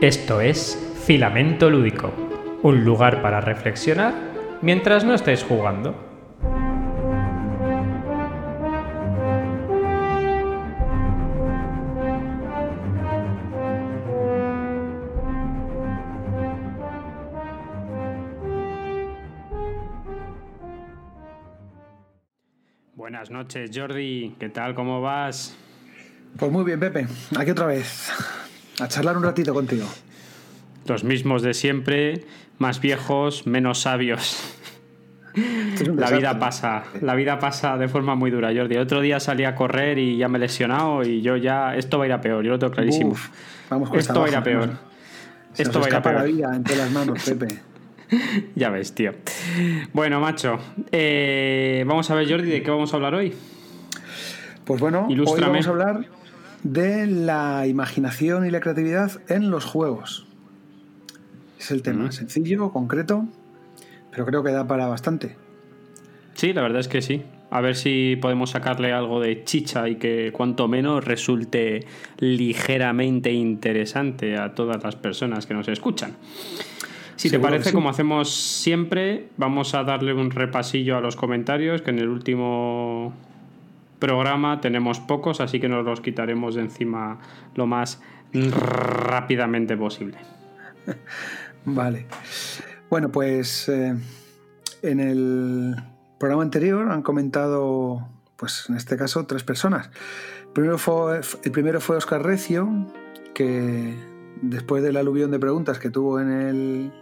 Esto es Filamento Lúdico, un lugar para reflexionar mientras no estáis jugando. Buenas noches, Jordi. ¿Qué tal? ¿Cómo vas? Pues muy bien, Pepe. Aquí otra vez. A charlar un ratito contigo. Los mismos de siempre, más viejos, menos sabios. La vida pasa, la vida pasa de forma muy dura, Jordi. El otro día salí a correr y ya me he lesionado y yo ya. Esto va a ir a peor, yo lo tengo clarísimo. vamos Esto va a ir a peor. Esto va a ir a peor. la vida entre las manos, Pepe. ya ves, tío. Bueno, macho. Eh, vamos a ver, Jordi, ¿de qué vamos a hablar hoy? Pues bueno, hoy vamos a hablar de la imaginación y la creatividad en los juegos. Es el tema, sencillo, concreto, pero creo que da para bastante. Sí, la verdad es que sí. A ver si podemos sacarle algo de chicha y que cuanto menos resulte ligeramente interesante a todas las personas que nos escuchan. Si te parece, como hacemos siempre, vamos a darle un repasillo a los comentarios, que en el último programa tenemos pocos, así que nos los quitaremos de encima lo más rápidamente posible. Vale. Bueno, pues eh, en el programa anterior han comentado, pues en este caso, tres personas. Primero fue, el primero fue Oscar Recio, que después del aluvión de preguntas que tuvo en el,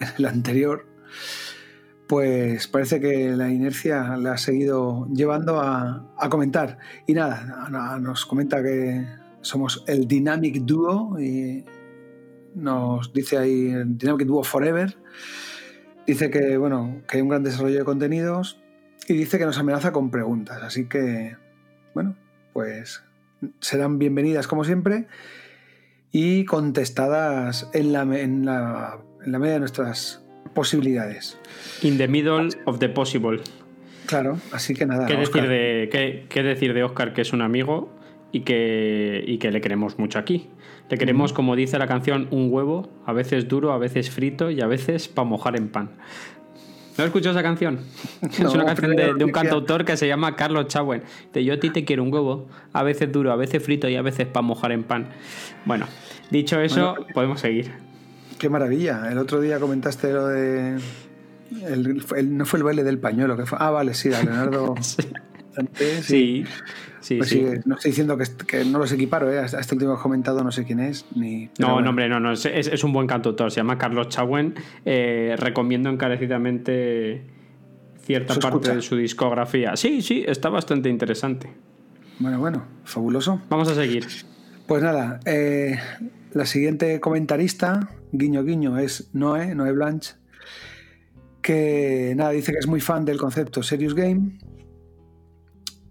en el anterior, pues parece que la inercia la ha seguido llevando a, comentar. Y nada, nos comenta que somos el Dynamic Duo y nos dice ahí Dynamic Duo Forever. Dice que, bueno, que hay un gran desarrollo de contenidos y dice que nos amenaza con preguntas. Así que, bueno, pues serán bienvenidas como siempre y contestadas en la, en la, en la medida de nuestras posibilidades. In the middle of the possible. Claro, así que nada. ¿Qué, decir de, qué, decir de Oscar, que es un amigo y que, y que le queremos mucho aquí? Le queremos, como dice la canción, un huevo, a veces duro, a veces frito y a veces para mojar en pan. ¿No escuchado esa canción? es una canción de, un cantautor que se llama Carlos Chauen. De yo a ti te quiero un huevo, a veces duro, a veces frito y a veces para mojar en pan. Bueno, dicho eso, podemos seguir. Qué maravilla. El otro día comentaste lo de. no fue el baile del pañuelo, que fue. Ah, vale, sí, Leonardo. sí. Sí, pues sí. No estoy diciendo que, no los equiparo, ¿eh? Hasta este último comentado no sé quién es. Ni, no, no, hombre, no, no. Es, un buen cantautor. Se llama Carlos Chauen. Eh, recomiendo encarecidamente cierta parte de su discografía. Sí, sí, está bastante interesante. Bueno, bueno, fabuloso. Vamos a seguir. Pues nada, eh, la siguiente comentarista, guiño guiño, es Noé, Noé Blanche, que nada, dice que es muy fan del concepto Serious Game.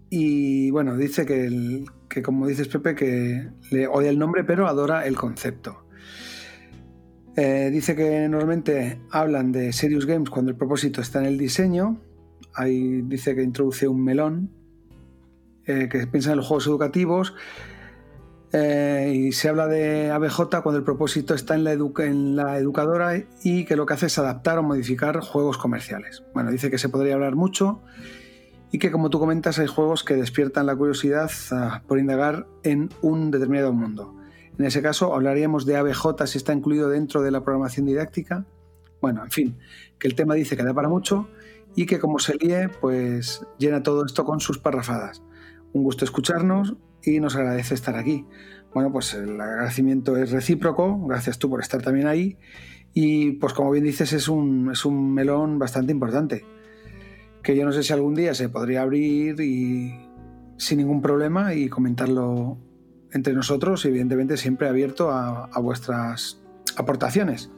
Y bueno, dice que, que como dices Pepe, que le odia el nombre, pero adora el concepto. Eh, dice que normalmente hablan de Serious Games cuando el propósito está en el diseño. Ahí dice que introduce un melón, eh, que piensa en los juegos educativos eh, y se habla de ABJ cuando el propósito está en la, educadora y que lo que hace es adaptar o modificar juegos comerciales. Bueno, dice que se podría hablar mucho y que como tú comentas hay juegos que despiertan la curiosidad ah, por indagar en un determinado mundo. En ese caso hablaríamos de ABJ si está incluido dentro de la programación didáctica. Bueno, en fin, que el tema dice que da para mucho y que como se líe, pues llena todo esto con sus parrafadas. Un gusto escucharnos y nos agradece estar aquí. Bueno, pues el agradecimiento es recíproco, gracias tú por estar también ahí. Y pues como bien dices, es un, es un melón bastante importante, que yo no sé si algún día se podría abrir y sin ningún problema y comentarlo entre nosotros, evidentemente siempre abierto a, vuestras aportaciones.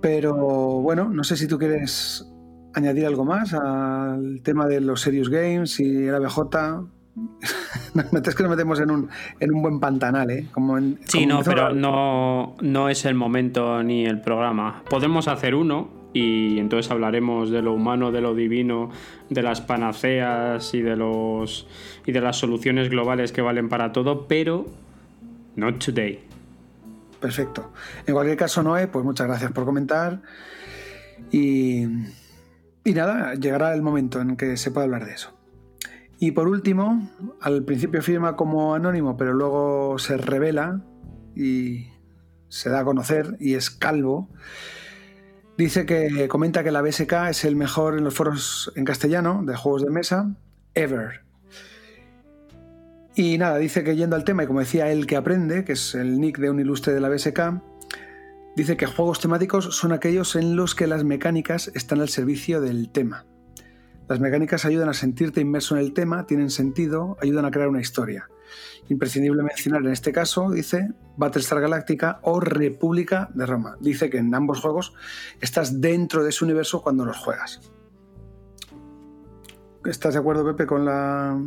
Pero bueno, no sé si tú quieres añadir algo más al tema de los Serious Games y el ABJ. es que nos metemos en un, en un buen pantanal, ¿eh? Como sí, no, pero no, no es el momento ni el programa. Podemos hacer uno y entonces hablaremos de lo humano, de lo divino, de las panaceas y de, los, y de las soluciones globales que valen para todo, pero not today. perfecto. En cualquier caso, Noé, pues muchas gracias por comentar. Y, y nada, llegará el momento en que se pueda hablar de eso. Y por último, al principio firma como anónimo, pero luego se revela y se da a conocer y es calvo. Dice que comenta que la BSK es el mejor en los foros en castellano de juegos de mesa ever. Y nada, dice que yendo al tema, y como decía él que aprende, que es el nick de un ilustre de la BSK, dice que juegos temáticos son aquellos en los que las mecánicas están al servicio del tema. Las mecánicas ayudan a sentirte inmerso en el tema, tienen sentido, ayudan a crear una historia. Imprescindible mencionar en este caso, dice, Battlestar Galactica o República de Roma. Dice que en ambos juegos estás dentro de ese universo cuando los juegas. ¿Estás de acuerdo, Pepe, con la,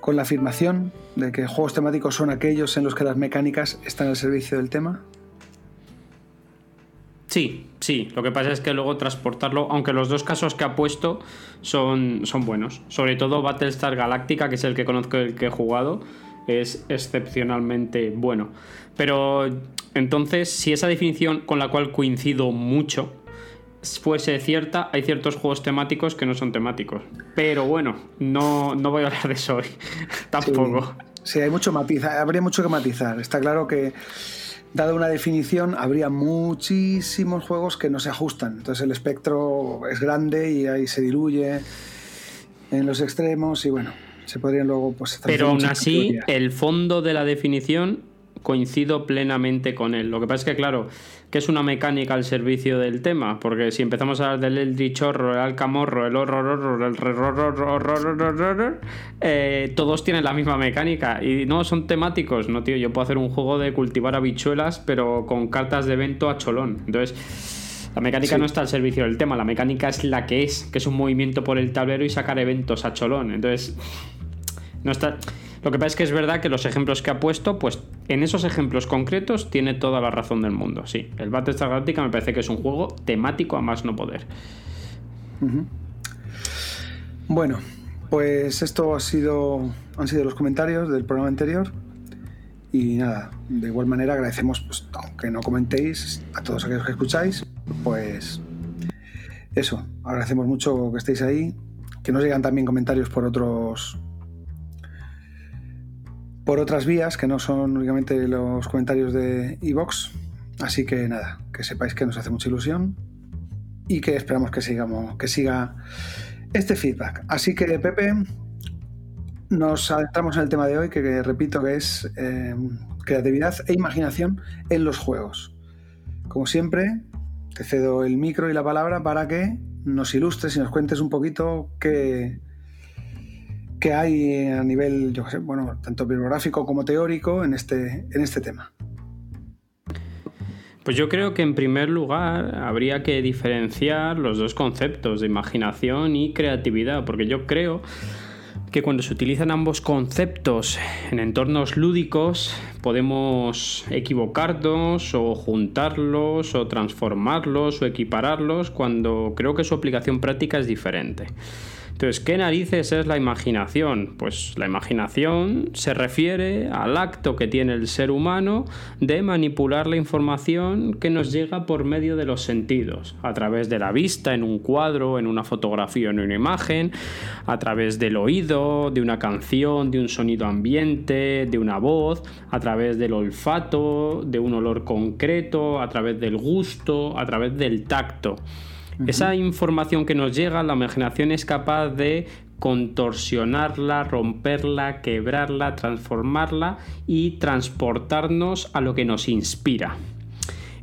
con la afirmación de que juegos temáticos son aquellos en los que las mecánicas están al servicio del tema? Sí, sí. Lo que pasa es que luego transportarlo, aunque los dos casos que ha puesto son, son buenos. Sobre todo Battlestar Galactica, que es el que conozco, el que he jugado, es excepcionalmente bueno. Pero entonces, si esa definición con la cual coincido mucho fuese cierta, hay ciertos juegos temáticos que no son temáticos. Pero bueno, no, no voy a hablar de eso hoy. Tampoco. Sí, sí, hay mucho matiz, habría mucho que matizar. Está claro que dada una definición, habría muchísimos juegos que no se ajustan. Entonces el espectro es grande y ahí se diluye en los extremos y bueno, se podrían luego pues... Pero aún así, el fondo de la definición coincido plenamente con él. Lo que pasa es que, claro, que es una mecánica al servicio del tema, porque si empezamos a hablar del Eldritch Horror, el Alcamorro, el Horror, el todos tienen la misma mecánica y no son temáticos, no, tío, yo puedo hacer un juego de cultivar habichuelas, pero con cartas de evento a cholón. Entonces, la mecánica no está al servicio del tema, la mecánica es la que es, que es un movimiento por el tablero y sacar eventos a cholón. Entonces, no está lo que pasa es que es verdad que los ejemplos que ha puesto, pues en esos ejemplos concretos tiene toda la razón del mundo. Sí, el Battlestar Galactica me parece que es un juego temático a más no poder. Bueno, pues esto ha sido, han sido los comentarios del programa anterior. Y nada, de igual manera agradecemos, pues, aunque no comentéis, a todos aquellos que escucháis, pues eso, agradecemos mucho que estéis ahí, que nos llegan también comentarios por otros por otras vías que no son únicamente los comentarios de iVox. Así que nada, que sepáis que nos hace mucha ilusión y que esperamos que, sigamos, que siga este feedback. Así que, Pepe, nos adentramos en el tema de hoy, que, repito que es eh, creatividad e imaginación en los juegos. Como siempre, te cedo el micro y la palabra para que nos ilustres y nos cuentes un poquito qué, que hay a nivel, bueno, tanto bibliográfico como teórico en este, en este tema? Pues yo creo que en primer lugar habría que diferenciar los dos conceptos de imaginación y creatividad, porque yo creo que cuando se utilizan ambos conceptos en entornos lúdicos podemos equivocarnos o juntarlos o transformarlos o equipararlos cuando creo que su aplicación práctica es diferente. Entonces, ¿qué narices es la imaginación? Pues la imaginación se refiere al acto que tiene el ser humano de manipular la información que nos llega por medio de los sentidos, a través de la vista en un cuadro, en una fotografía, en una imagen, a través del oído, de una canción, de un sonido ambiente, de una voz, a través del olfato, de un olor concreto, a través del gusto, a través del tacto. Esa información que nos llega, la imaginación es capaz de contorsionarla, romperla, quebrarla, transformarla y transportarnos a lo que nos inspira.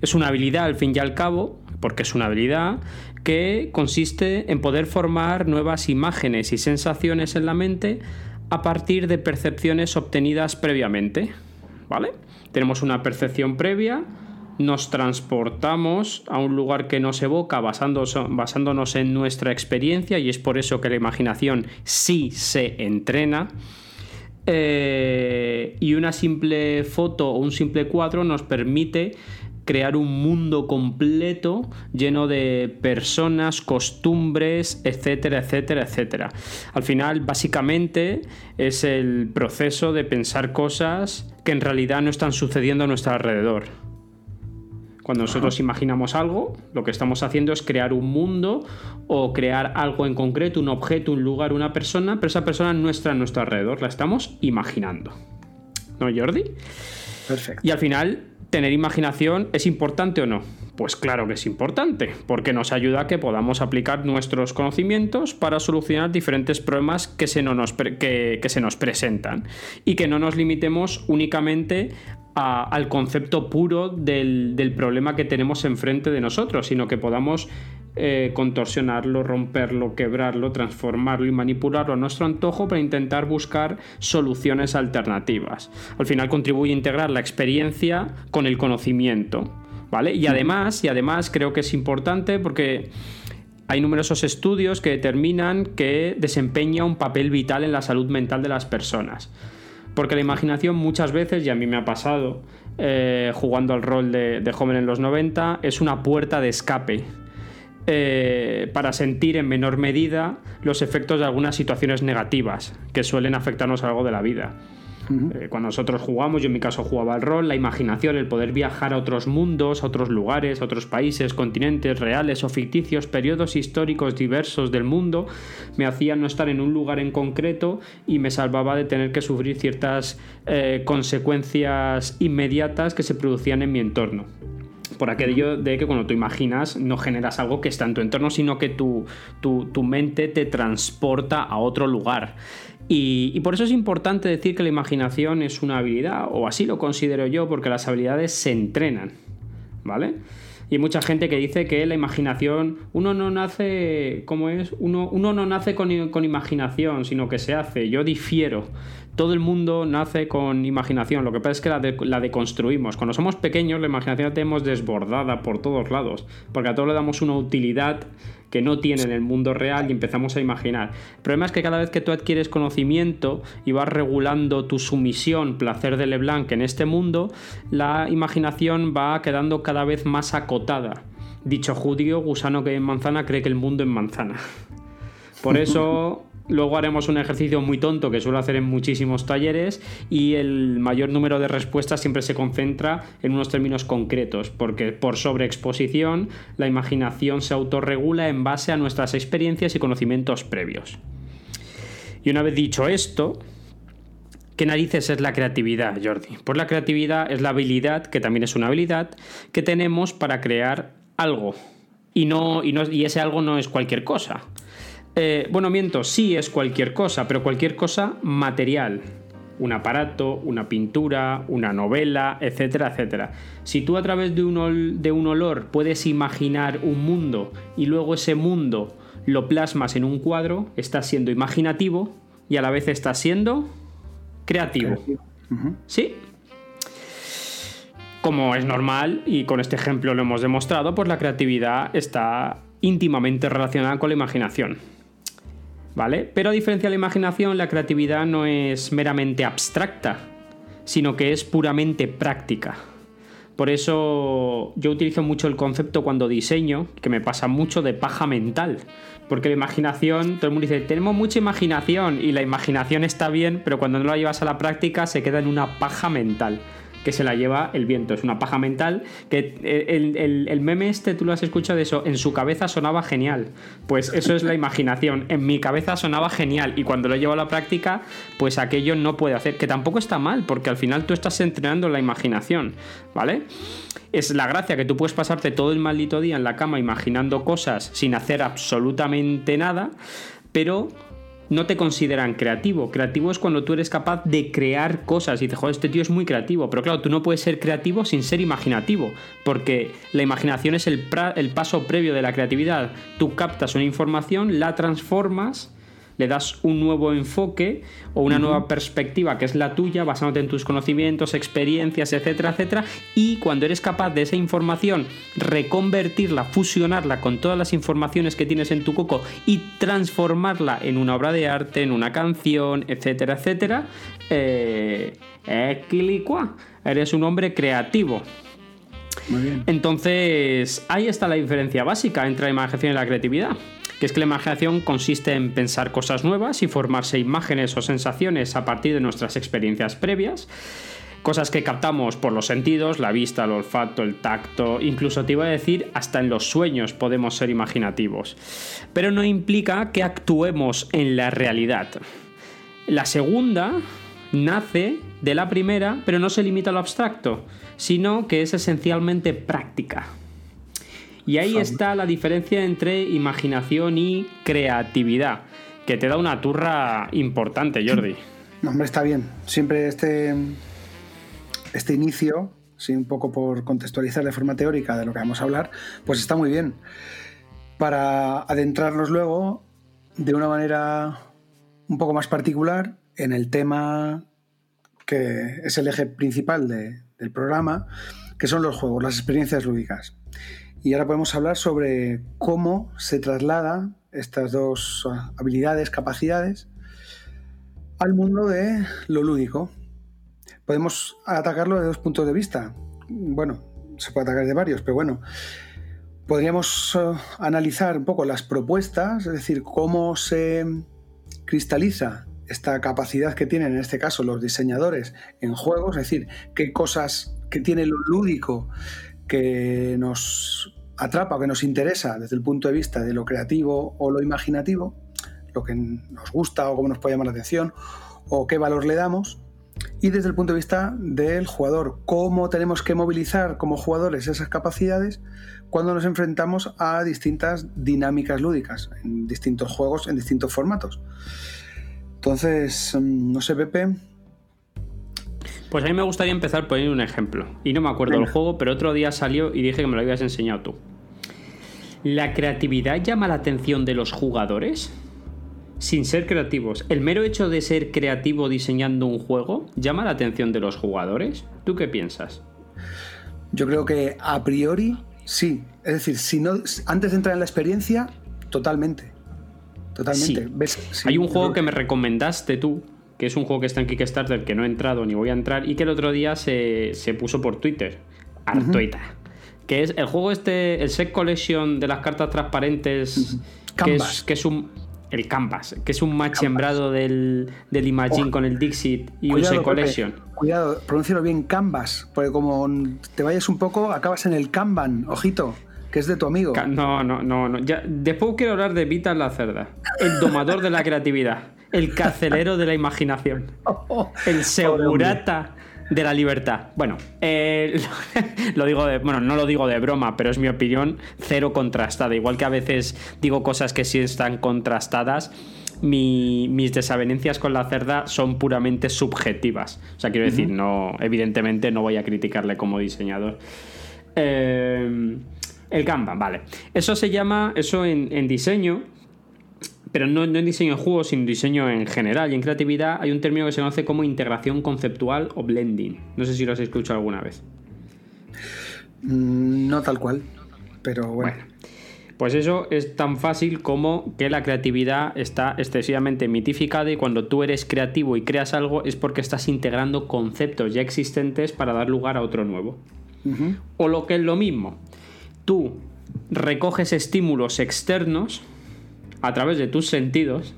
Es una habilidad, al fin y al cabo, porque es una habilidad que consiste en poder formar nuevas imágenes y sensaciones en la mente a partir de percepciones obtenidas previamente. ¿Vale? Tenemos una percepción previa, nos transportamos a un lugar que nos evoca basándonos, en nuestra experiencia y es por eso que la imaginación sí se entrena. Eh, y una simple foto o un simple cuadro nos permite crear un mundo completo lleno de personas, costumbres, etcétera, etcétera, etcétera. Al final, básicamente, es el proceso de pensar cosas que en realidad no están sucediendo a nuestro alrededor. Cuando nosotros imaginamos algo, lo que estamos haciendo es crear un mundo o crear algo en concreto, un objeto, un lugar, una persona, pero esa persona no está a nuestro alrededor, la estamos imaginando. ¿No, Jordi? Perfecto. Y al final, ¿tener imaginación es importante o no? Pues claro que es importante, porque nos ayuda a que podamos aplicar nuestros conocimientos para solucionar diferentes problemas que se, nos, que, se nos presentan y que no nos limitemos únicamente al concepto puro del, problema que tenemos enfrente de nosotros, sino que podamos eh, contorsionarlo, romperlo, quebrarlo, transformarlo y manipularlo a nuestro antojo para intentar buscar soluciones alternativas. Al final contribuye a integrar la experiencia con el conocimiento. ¿Vale? Y además, y además creo que es importante porque hay numerosos estudios que determinan que desempeña un papel vital en la salud mental de las personas. Porque la imaginación muchas veces, y a mí me ha pasado eh, jugando al rol de, joven en los 90, es una puerta de escape. Eh, para sentir en menor medida los efectos de algunas situaciones negativas que suelen afectarnos a algo de la vida. Eh, cuando nosotros jugamos, yo en mi caso jugaba el rol, la imaginación, el poder viajar a otros mundos, a otros lugares, a otros países, continentes reales o ficticios, periodos históricos diversos del mundo, me hacía no estar en un lugar en concreto y me salvaba de tener que sufrir ciertas eh, consecuencias inmediatas que se producían en mi entorno por aquello de que cuando tú imaginas no generas algo que está en tu entorno, sino que tu, tu, mente te transporta a otro lugar. Y, por eso es importante decir que la imaginación es una habilidad, o así lo considero yo, porque las habilidades se entrenan, ¿vale? Y hay mucha gente que dice que la imaginación, uno no nace, ¿cómo es? Uno, uno no nace con, con, imaginación, sino que se hace. Yo difiero todo el mundo nace con imaginación, lo que pasa es que la, deconstruimos. Cuando somos pequeños, la imaginación la tenemos desbordada por todos lados, porque a todo le damos una utilidad que no tiene en el mundo real y empezamos a imaginar. El problema es que cada vez que tú adquieres conocimiento y vas regulando tu sumisión, placer de Leblanc en este mundo, la imaginación va quedando cada vez más acotada. Dicho judío, gusano que en manzana cree que el mundo es manzana. Por eso Luego haremos un ejercicio muy tonto que suelo hacer en muchísimos talleres y el mayor número de respuestas siempre se concentra en unos términos concretos, porque por sobreexposición la imaginación se autorregula en base a nuestras experiencias y conocimientos previos. Y una vez dicho esto, ¿Qué narices es la creatividad, Jordi? Pues la creatividad es la habilidad, que también es una habilidad, que tenemos para crear algo. Y, no, y, no, y ese algo no es cualquier cosa. Eh, bueno, miento, sí es cualquier cosa, pero cualquier cosa material. Un aparato, una pintura, una novela, etcétera, etcétera. Si tú a través de un, de un olor puedes imaginar un mundo y luego ese mundo lo plasmas en un cuadro, estás siendo imaginativo y a la vez estás siendo creativo. ¿Sí? Como es normal, y con este ejemplo lo hemos demostrado, pues la creatividad está íntimamente relacionada con la imaginación. ¿Vale? Pero a diferencia de la imaginación, la creatividad no es meramente abstracta, sino que es puramente práctica. Por eso yo utilizo mucho el concepto cuando diseño, que me pasa mucho de paja mental. Porque la imaginación, todo el mundo dice, tenemos mucha imaginación y la imaginación está bien, pero cuando no la llevas a la práctica se queda en una paja mental que se la lleva el viento. Es una paja mental que el, meme este, tú lo has escuchado de eso, en su cabeza sonaba genial. Pues eso es la imaginación. En mi cabeza sonaba genial y cuando lo llevo a la práctica, pues aquello no puede hacer. Que tampoco está mal, porque al final tú estás entrenando la imaginación, ¿vale? Es la gracia que tú puedes pasarte todo el maldito día en la cama imaginando cosas sin hacer absolutamente nada, pero no te consideran creativo. Creativo es cuando tú eres capaz de crear cosas y dices, joder, este tío es muy creativo. Pero claro, tú no puedes ser creativo sin ser imaginativo, porque la imaginación es el, el paso previo de la creatividad. Tú captas una información, la transformas le das un nuevo enfoque o una nueva perspectiva que es la tuya, basándote en tus conocimientos, experiencias, etcétera, etcétera. Y cuando eres capaz de esa información reconvertirla, fusionarla con todas las informaciones que tienes en tu coco y transformarla en una obra de arte, en una canción, etcétera, etcétera, eh, eres un hombre creativo. Muy bien. Entonces, ahí está la diferencia básica entre la imaginación y la creatividad. Que es que la imaginación consiste en pensar cosas nuevas y formarse imágenes o sensaciones a partir de nuestras experiencias previas. Cosas que captamos por los sentidos, la vista, el olfato, el tacto, incluso te iba a decir, hasta en los sueños podemos ser imaginativos. Pero no implica que actuemos en la realidad. La segunda nace de la primera, pero no se limita a lo abstracto, sino que es esencialmente práctica. Y ahí está la diferencia entre imaginación y creatividad, que te da una turra importante, Jordi. No, hombre, está bien. Siempre este, este inicio, sí, un poco por contextualizar de forma teórica de lo que vamos a hablar, pues está muy bien. Para adentrarnos luego de una manera un poco más particular en el tema que es el eje principal del programa, que son los juegos, las experiencias lúdicas. Y ahora podemos hablar sobre cómo se traslada estas dos habilidades, capacidades, al mundo de lo lúdico. Podemos atacarlo de dos puntos de vista. Bueno, se puede atacar de varios, pero bueno, podríamos eh, analizar un poco las propuestas, es decir, cómo se cristaliza esta capacidad que tienen en este caso los diseñadores en juegos, es decir, qué cosas que tiene lo lúdico que nos atrapa o que nos interesa desde el punto de vista de lo creativo o lo imaginativo, lo que nos gusta o cómo nos puede llamar la atención o qué valor le damos, y desde el punto de vista del jugador, cómo tenemos que movilizar como jugadores esas capacidades cuando nos enfrentamos a distintas dinámicas lúdicas, en distintos juegos, en distintos formatos. Entonces, mm, no sé, Pepe. Pues a mí me gustaría empezar poniendo un ejemplo. Y no me acuerdo del juego, pero otro día salió y dije que me lo habías enseñado tú. ¿La creatividad llama la atención de los jugadores? Sin ser creativos. ¿El mero hecho de ser creativo diseñando un juego llama la atención de los jugadores? ¿Tú qué piensas? Yo creo que a priori sí. Es decir, si no, antes de entrar en la experiencia, totalmente. Totalmente. Hay un juego que me recomendaste tú, que es un juego que está en Kickstarter, que no he entrado ni voy a entrar, y que el otro día se, puso por Twitter. Artoita. Que es el juego este, el Set Collection de las cartas transparentes, que, es, que es un el Canvas, que es un match sembrado del, del Imagine con el Dixit y un Set Collection. cuidado, pronúncialo bien, Canvas, porque como te vayas un poco, acabas en el Kanban, ojito que es de tu amigo. No, no, no, no. Ya, después quiero hablar de Vital la Cerda, el domador de la creatividad, el carcelero de la imaginación, el segurata de la libertad. Bueno, eh, lo digo de, bueno, no lo digo de broma, pero es mi opinión cero contrastada. Igual que a veces digo cosas que sí están contrastadas. mis desavenencias con la cerda son puramente subjetivas. O sea, quiero decir, no, evidentemente no voy a criticarle como diseñador. Eh, el Kanban, vale. Eso se llama, eso en, diseño, pero no, en diseño de juegos, sino en diseño en general. Y en creatividad hay un término que se conoce como integración conceptual o blending. No sé si lo has escuchado alguna vez. Mm, no tal cual, pero bueno. Pues eso es tan fácil como que la creatividad está excesivamente mitificada y cuando tú eres creativo y creas algo es porque estás integrando conceptos ya existentes para dar lugar a otro nuevo. O lo que es lo mismo, tú recoges estímulos externos a través de tus sentidos,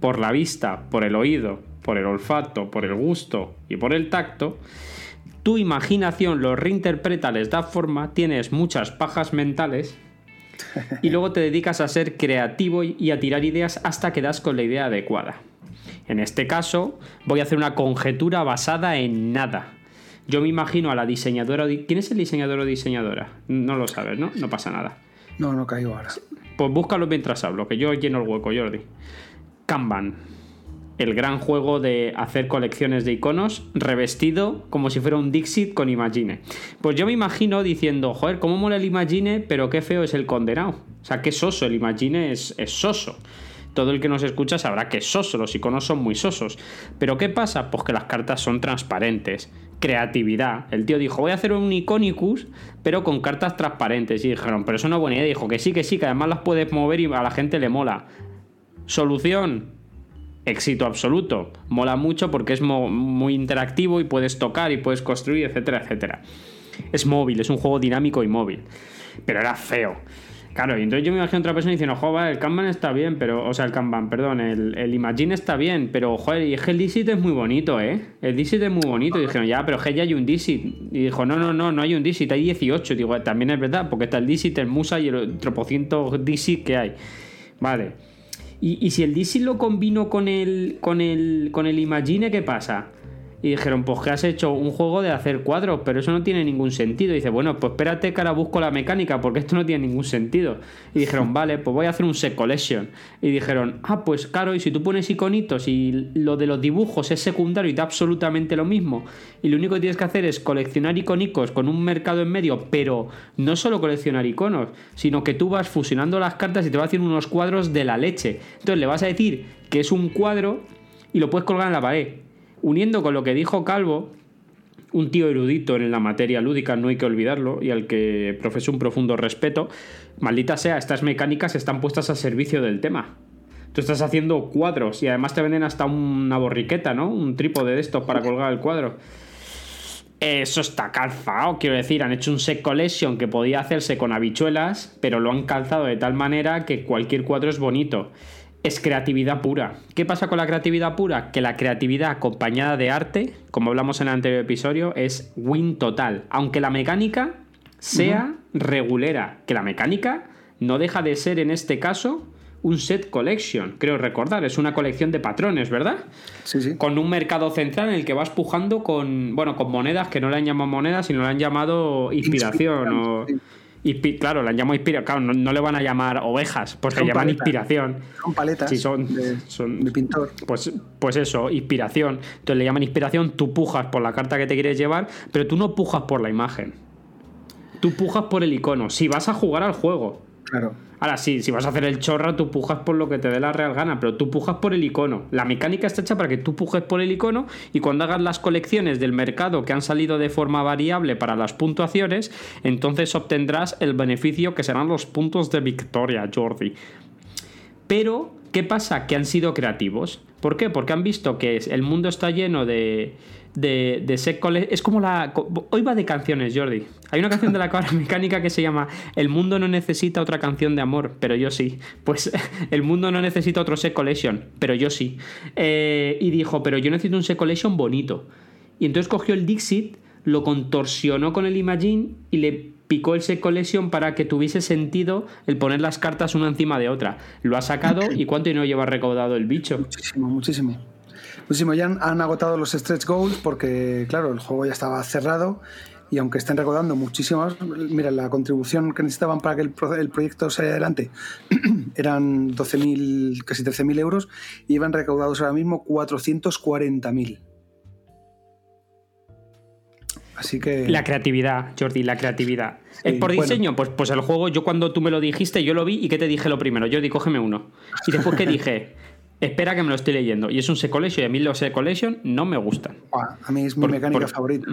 por la vista, por el oído, por el olfato, por el gusto y por el tacto, tu imaginación los reinterpreta, les da forma, tienes muchas pajas mentales y luego te dedicas a ser creativo y a tirar ideas hasta que das con la idea adecuada. En este caso, voy a hacer una conjetura basada en nada. Yo me imagino a la diseñadora. ¿Quién es el diseñador o diseñadora? No lo sabes, ¿no? No pasa nada. No, no caigo ahora. Pues búscalo mientras hablo, que yo lleno el hueco, Jordi. Kanban. El gran juego de hacer colecciones de iconos revestido como si fuera un Dixit con Imagine. Pues yo me imagino diciendo, joder, ¿cómo mola el Imagine? Pero qué feo es el condenado. O sea, qué soso. El Imagine es, es soso todo el que nos escucha sabrá que es soso, los iconos son muy sosos. Pero ¿qué pasa? Pues que las cartas son transparentes. Creatividad. El tío dijo, voy a hacer un Iconicus, pero con cartas transparentes. Y dijeron, pero eso no es buena idea. Dijo que sí, que sí, que además las puedes mover y a la gente le mola. Solución. Éxito absoluto. Mola mucho porque es muy interactivo y puedes tocar y puedes construir, etcétera, etcétera. es móvil, es un juego dinámico y móvil. Pero era feo. Claro, y entonces yo me imagino otra persona diciendo, joder, el Kanban está bien, pero, o sea, el Kanban, perdón, el, el Imagine está bien, pero, joder, y es que el Dixit es muy bonito, ¿eh? El Dixit es muy bonito. Y dijeron, ya, pero es que ya hay un Dixit. Y dijo, no, no, no, no hay un Dixit, hay 18. Digo, también es verdad, porque está el Dixit, el Musa y el tropociento Dixit que hay. Vale. Y, y si el Dixit lo combino con el, con el, con el Imagine, ¿qué pasa? Y dijeron, pues que has hecho un juego de hacer cuadros, pero eso no tiene ningún sentido. Y dice, bueno, pues espérate que ahora busco la mecánica, porque esto no tiene ningún sentido. Y dijeron, vale, pues voy a hacer un set collection. Y dijeron, ah, pues claro, y si tú pones iconitos y lo de los dibujos es secundario y da absolutamente lo mismo, y lo único que tienes que hacer es coleccionar iconicos con un mercado en medio, pero no solo coleccionar iconos, sino que tú vas fusionando las cartas y te va a hacer unos cuadros de la leche. Entonces le vas a decir que es un cuadro y lo puedes colgar en la pared uniendo con lo que dijo Calvo, un tío erudito en la materia lúdica, no hay que olvidarlo, y al que profeso un profundo respeto, maldita sea, estas mecánicas están puestas a servicio del tema. Tú estás haciendo cuadros y además te venden hasta una borriqueta, ¿no? Un trípode de estos para colgar el cuadro. Eso está calzado, quiero decir, han hecho un set collection que podía hacerse con habichuelas, pero lo han calzado de tal manera que cualquier cuadro es bonito es creatividad pura. ¿Qué pasa con la creatividad pura? Que la creatividad acompañada de arte, como hablamos en el anterior episodio, es win total. Aunque la mecánica sea regulera, que la mecánica no deja de ser en este caso un set collection, creo recordar, es una colección de patrones, ¿verdad? Sí, sí. Con un mercado central en el que vas pujando con, bueno, con monedas que no le han llamado monedas, sino le han llamado inspiración, o... Y claro, la llamo inspiración. Claro, no, le van a llamar ovejas, porque le llaman inspiración. Son paletas. Sí, son, de, son pintor. Pues, pues eso, inspiración. Entonces le llaman inspiración, tú pujas por la carta que te quieres llevar, pero tú no pujas por la imagen. Tú pujas por el icono. Si vas a jugar al juego. Claro. Ahora sí, si vas a hacer el chorra, tú pujas por lo que te dé la real gana, pero tú pujas por el icono. La mecánica está hecha para que tú pujes por el icono y cuando hagas las colecciones del mercado que han salido de forma variable para las puntuaciones, entonces obtendrás el beneficio que serán los puntos de victoria, Jordi. Pero, ¿qué pasa? Que han sido creativos. ¿Por qué? Porque han visto que el mundo está lleno de, de, de Es como la. Hoy va de canciones, Jordi. Hay una canción de la cabra mecánica que se llama El mundo no necesita otra canción de amor, pero yo sí. Pues el mundo no necesita otro set collection, pero yo sí. Eh, y dijo, pero yo necesito un set collection bonito. Y entonces cogió el Dixit, lo contorsionó con el Imagine y le picó el set collection para que tuviese sentido el poner las cartas una encima de otra. Lo ha sacado y cuánto dinero lleva recaudado el bicho. Muchísimo, muchísimo. Muchísimo. Ya han, agotado los stretch goals porque, claro, el juego ya estaba cerrado y aunque estén recaudando muchísimas, mira, la contribución que necesitaban para que el, proyecto saliera adelante eran 12.000, casi 13.000 euros y iban recaudados ahora mismo 440.000. Así que... La creatividad, Jordi, la creatividad. ¿Es por diseño? Pues, pues el juego, yo cuando tú me lo dijiste, yo lo vi y ¿qué te dije lo primero? Jordi, cógeme uno. Y después, ¿qué dije? Espera que me lo estoy leyendo. Y es un Collection y a mí los Collection no me gustan. a mí es mi mecánica favorita.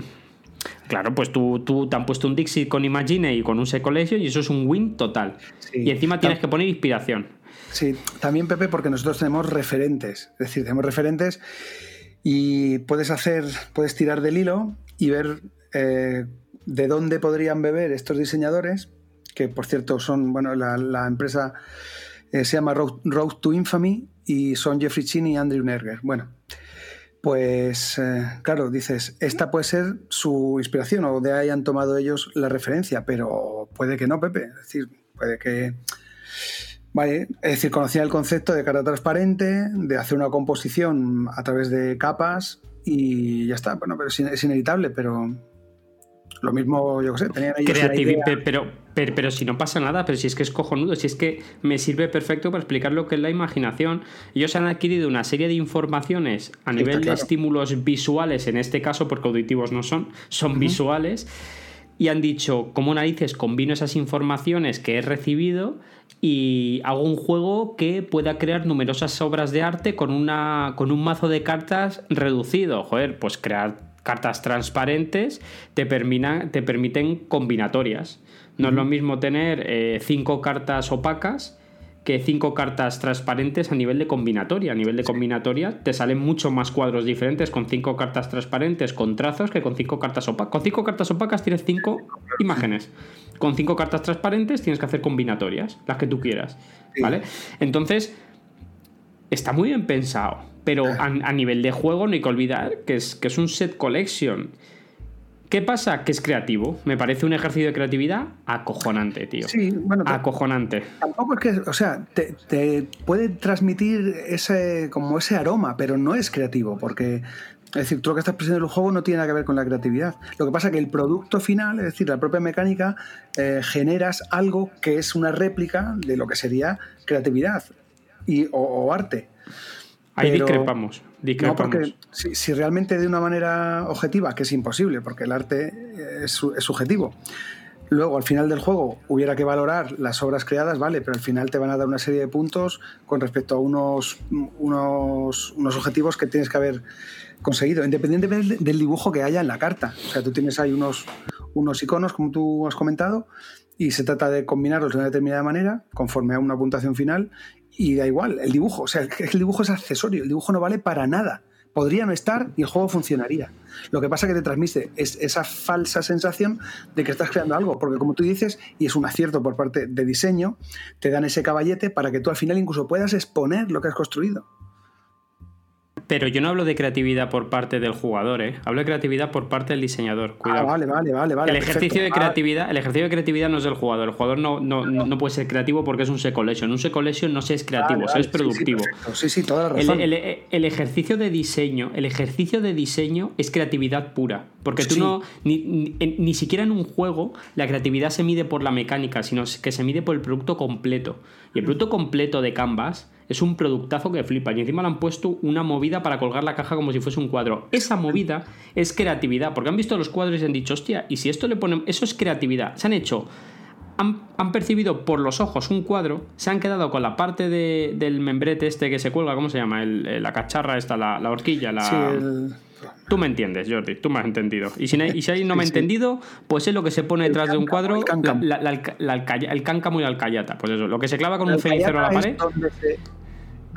Claro, pues tú, tú te han puesto un Dixie con Imagine y con un Collection y eso es un win total. Y encima tienes que poner inspiración. Sí, también Pepe, porque nosotros tenemos referentes. Es decir, tenemos referentes y puedes hacer, puedes tirar del hilo y ver eh, de dónde podrían beber estos diseñadores, que por cierto son, bueno, la, empresa eh, se llama Road, to Infamy y son Jeffrey Chin y Andrew Nerger. Bueno, pues eh, claro, dices, esta puede ser su inspiración o de ahí han tomado ellos la referencia, pero puede que no, Pepe. Es decir, puede que... Vale, es decir, conocía el concepto de cara transparente, de hacer una composición a través de capas y ya está. Bueno, pero es inevitable, pero lo mismo, yo qué sé, tenían ahí. pero, pero, si no pasa nada, pero si es que es cojonudo, si es que me sirve perfecto para explicar lo que es la imaginación. Ellos han adquirido una serie de informaciones a nivel de estímulos visuales, en este caso, porque auditivos no son, son visuales, y han dicho, ¿cómo narices combino esas informaciones que he recibido? y hago un juego que pueda crear numerosas obras de arte con, una, con un mazo de cartas reducido. Joder, pues crear cartas transparentes te, te permiten combinatorias. No es lo mismo tener eh, cinco cartas opacas que cinco cartas transparentes a nivel de combinatoria. A nivel de combinatoria te salen mucho más cuadros diferentes con cinco cartas transparentes con trazos que con cinco cartas opacas. Con cinco cartas opacas tienes cinco imágenes. Con cinco cartas transparentes tienes que hacer combinatorias, las que tú quieras. ¿Vale? Entonces, está muy bien pensado. Pero a, a, nivel de juego no hay que olvidar que es, que es un set collection. ¿Qué pasa? Que es creativo. Me parece un ejercicio de creatividad acojonante, tío. Sí, bueno. Acojonante. Tampoco es que, o sea, te, te, puede transmitir ese, como ese aroma, pero no es creativo, porque. Es decir, tú lo que estás presentando en el juego no tiene nada que ver con la creatividad. Lo que pasa es que el producto final, es decir, la propia mecánica, eh, generas algo que es una réplica de lo que sería creatividad y, o, o arte. Ahí Pero, discrepamos. No, porque si, si, realmente de una manera objetiva, que es imposible, porque el arte es, es, subjetivo, luego al final del juego hubiera que valorar las obras creadas, vale, pero al final te van a dar una serie de puntos con respecto a unos, unos, unos objetivos que tienes que haber conseguido, independientemente del dibujo que haya en la carta. O sea, tú tienes ahí unos, unos iconos, como tú has comentado, y se trata de combinarlos de una determinada manera, conforme a una puntuación final, y da igual, el dibujo, o sea, el dibujo es accesorio, el dibujo no vale para nada. Podría no estar y el juego funcionaría. Lo que pasa es que te transmite es esa falsa sensación de que estás creando algo, porque como tú dices, y es un acierto por parte de diseño, te dan ese caballete para que tú al final incluso puedas exponer lo que has construido. Pero yo no hablo de creatividad por parte del jugador, ¿eh? Hablo de creatividad por parte del diseñador. Cuidado. Ah, vale, vale, vale, vale. El ejercicio, de creatividad, el ejercicio de creatividad no es del jugador. El jugador no, no, no puede ser creativo porque es un collection. Un collection no se es creativo, vale, vale. se es productivo. Sí, sí, sí, toda la razón. El, el, el, ejercicio de diseño, el ejercicio de diseño es creatividad pura. Porque tú no. Ni, ni, ni siquiera en un juego la creatividad se mide por la mecánica, sino que se mide por el producto completo. Y el producto completo de Canvas es un productazo que flipa. Y encima le han puesto una movida para colgar la caja como si fuese un cuadro. Esa movida es creatividad, porque han visto los cuadros y han dicho, hostia, y si esto le ponen. Eso es creatividad. Se han hecho. Han, han percibido por los ojos un cuadro, se han quedado con la parte de, del membrete este que se cuelga, ¿cómo se llama? El, la cacharra esta, la, la horquilla, la. Sí, el... Tú me entiendes, Jordi, tú me has entendido. Y si, y si no me ha entendido, pues es lo que se pone detrás de un cuadro, el cáncamo, la, la, y la alcayata. Pues eso, lo que se clava con un cenicero a la pared. Donde se,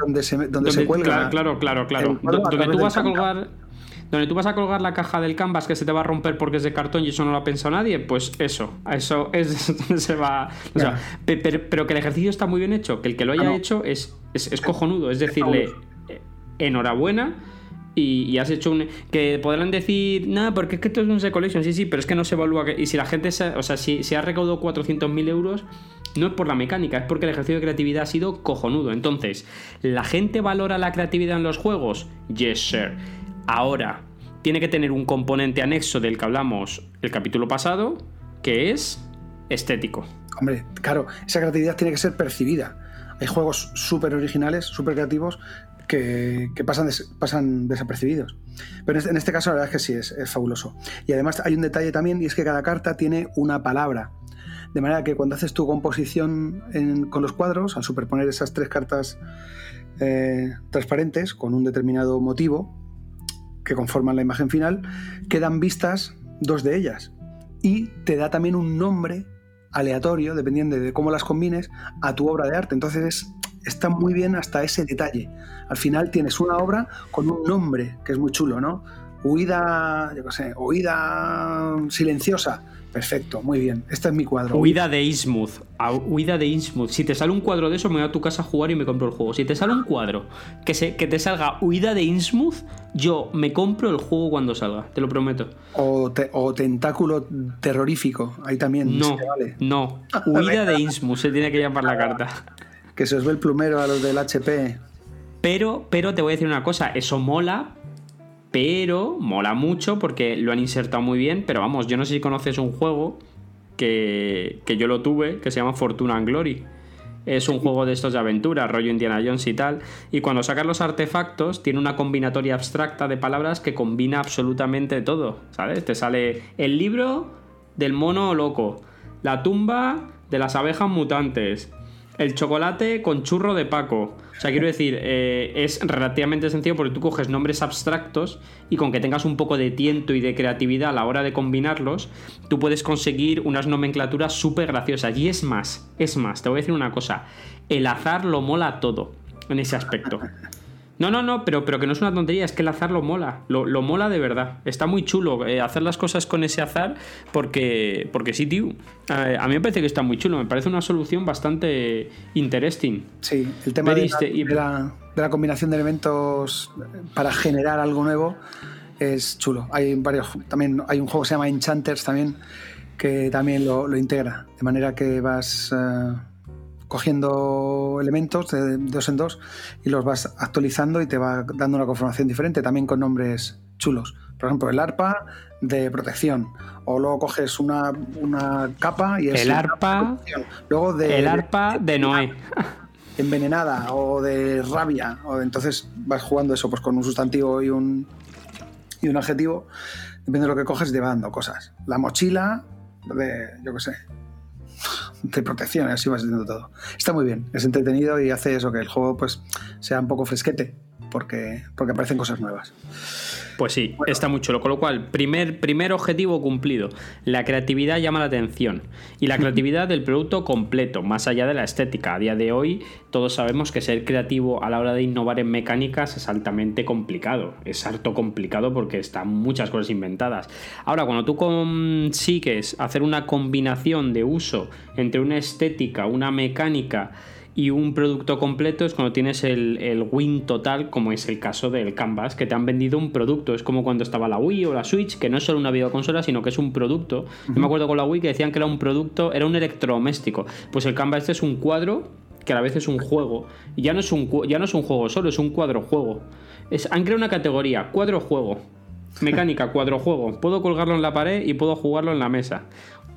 donde se, donde donde, se cuelga. Claro, claro, claro. Donde tú vas a colgar. Donde tú vas a colgar la caja del canvas que se te va a romper porque es de cartón y eso no lo ha pensado nadie, pues eso, eso es donde se va. O sea, pero, pero, que el ejercicio está muy bien hecho, que el que lo haya ah, no. hecho es, es, es, cojonudo, es decirle, enhorabuena. Y, y, has hecho un. Que podrán decir, nada, porque es que esto es un C-Collection, sí, sí, pero es que no se evalúa. Que, y si la gente, se, o sea, si, si ha recaudado 400.000 euros, no es por la mecánica, es porque el ejercicio de creatividad ha sido cojonudo. Entonces, ¿la gente valora la creatividad en los juegos? Yes, sir. Ahora, tiene que tener un componente anexo del que hablamos el capítulo pasado, que es estético. Hombre, claro, esa creatividad tiene que ser percibida. Hay juegos súper originales, súper creativos, que, que, pasan, des, pasan desapercibidos. Pero en este, en este, caso la verdad es que sí, es fabuloso. Y además hay un detalle también, y es que cada carta tiene una palabra. De manera que cuando haces tu composición con los cuadros, al superponer esas tres cartas eh, transparentes con un determinado motivo que conforman la imagen final, quedan vistas dos de ellas. Y te da también un nombre aleatorio, dependiendo de cómo las combines, a tu obra de arte. Entonces está muy bien hasta ese detalle. Al final tienes una obra con un nombre, que es muy chulo, ¿no? Huida, yo qué sé, huida silenciosa. Perfecto, muy bien. Este es mi cuadro. Huida de Innsmouth. Huida de Innsmouth. Si te sale un cuadro de eso, me voy a tu casa a jugar y me compro el juego. Si te sale un cuadro que, se, que te salga Huida de Innsmouth, yo me compro el juego cuando salga, te lo prometo. O, te, o Tentáculo Terrorífico. Ahí también. No, vale. no. Huida de Innsmouth se tiene que llamar la carta. Que se os ve el plumero a los del HP. Pero, pero te voy a decir una cosa, eso mola, pero mola mucho porque lo han insertado muy bien. Pero vamos, yo no sé si conoces un juego que, que yo lo tuve, que se llama Fortuna and Glory. Es un juego de estos de aventura, rollo Indiana Jones y tal. Y cuando sacas los artefactos, tiene una combinatoria abstracta de palabras que combina absolutamente todo. ¿Sabes? Te sale el libro del mono loco, la tumba de las abejas mutantes, el chocolate con churro de Paco. O sea, quiero decir, eh, es relativamente sencillo porque tú coges nombres abstractos y con que tengas un poco de tiento y de creatividad a la hora de combinarlos, tú puedes conseguir unas nomenclaturas súper graciosas. Y es más, es más, te voy a decir una cosa. el azar lo mola todo en ese aspecto. No, no, no, pero, pero que no es una tontería, es que el azar lo mola, lo, mola de verdad. Está muy chulo eh, hacer las cosas con ese azar porque, porque sí, tío. Eh, a mí me parece que está muy chulo, me parece una solución bastante interesting. Sí, el tema de la, de, la, combinación de elementos para generar algo nuevo es chulo. Hay varios, también hay un juego que se llama Enchanters también que también lo, integra, de manera que vas... Eh, cogiendo elementos de dos en dos y los vas actualizando y te va dando una conformación diferente, también con nombres chulos. Por ejemplo, el arpa de protección. O luego coges una, capa y es. El arpa. Luego de. El arpa de, Noé. Envenenada o de rabia. O entonces vas jugando eso pues con un sustantivo y un, y un adjetivo. Depende de lo que coges, te va dando cosas. La mochila de, yo qué sé, de protección, así vas haciendo todo. Está muy bien, es entretenido y hace eso que el juego pues sea un poco fresquete, porque, porque aparecen cosas nuevas. Pues sí, está muy chulo. Con lo cual, primer, primer objetivo cumplido. La creatividad llama la atención. Y la creatividad del producto completo, más allá de la estética. A día de hoy, todos sabemos que ser creativo a la hora de innovar en mecánicas es altamente complicado. Es harto complicado porque están muchas cosas inventadas. Ahora, cuando tú consigues hacer una combinación de uso entre una estética, una mecánica, y un producto completo es cuando tienes el, win total, como es el caso del Canvas, que te han vendido un producto. Es como cuando estaba la Wii o la Switch, que no es solo una videoconsola, sino que es un producto. Yo me acuerdo con la Wii que decían que era un producto, era un electrodoméstico. Pues el Canvas este es un cuadro que a la vez es un juego. Y ya no es un, ya no es un juego solo, es un cuadro juego. Es, han creado una categoría, cuadro juego. Mecánica, cuadro juego. Puedo colgarlo en la pared y puedo jugarlo en la mesa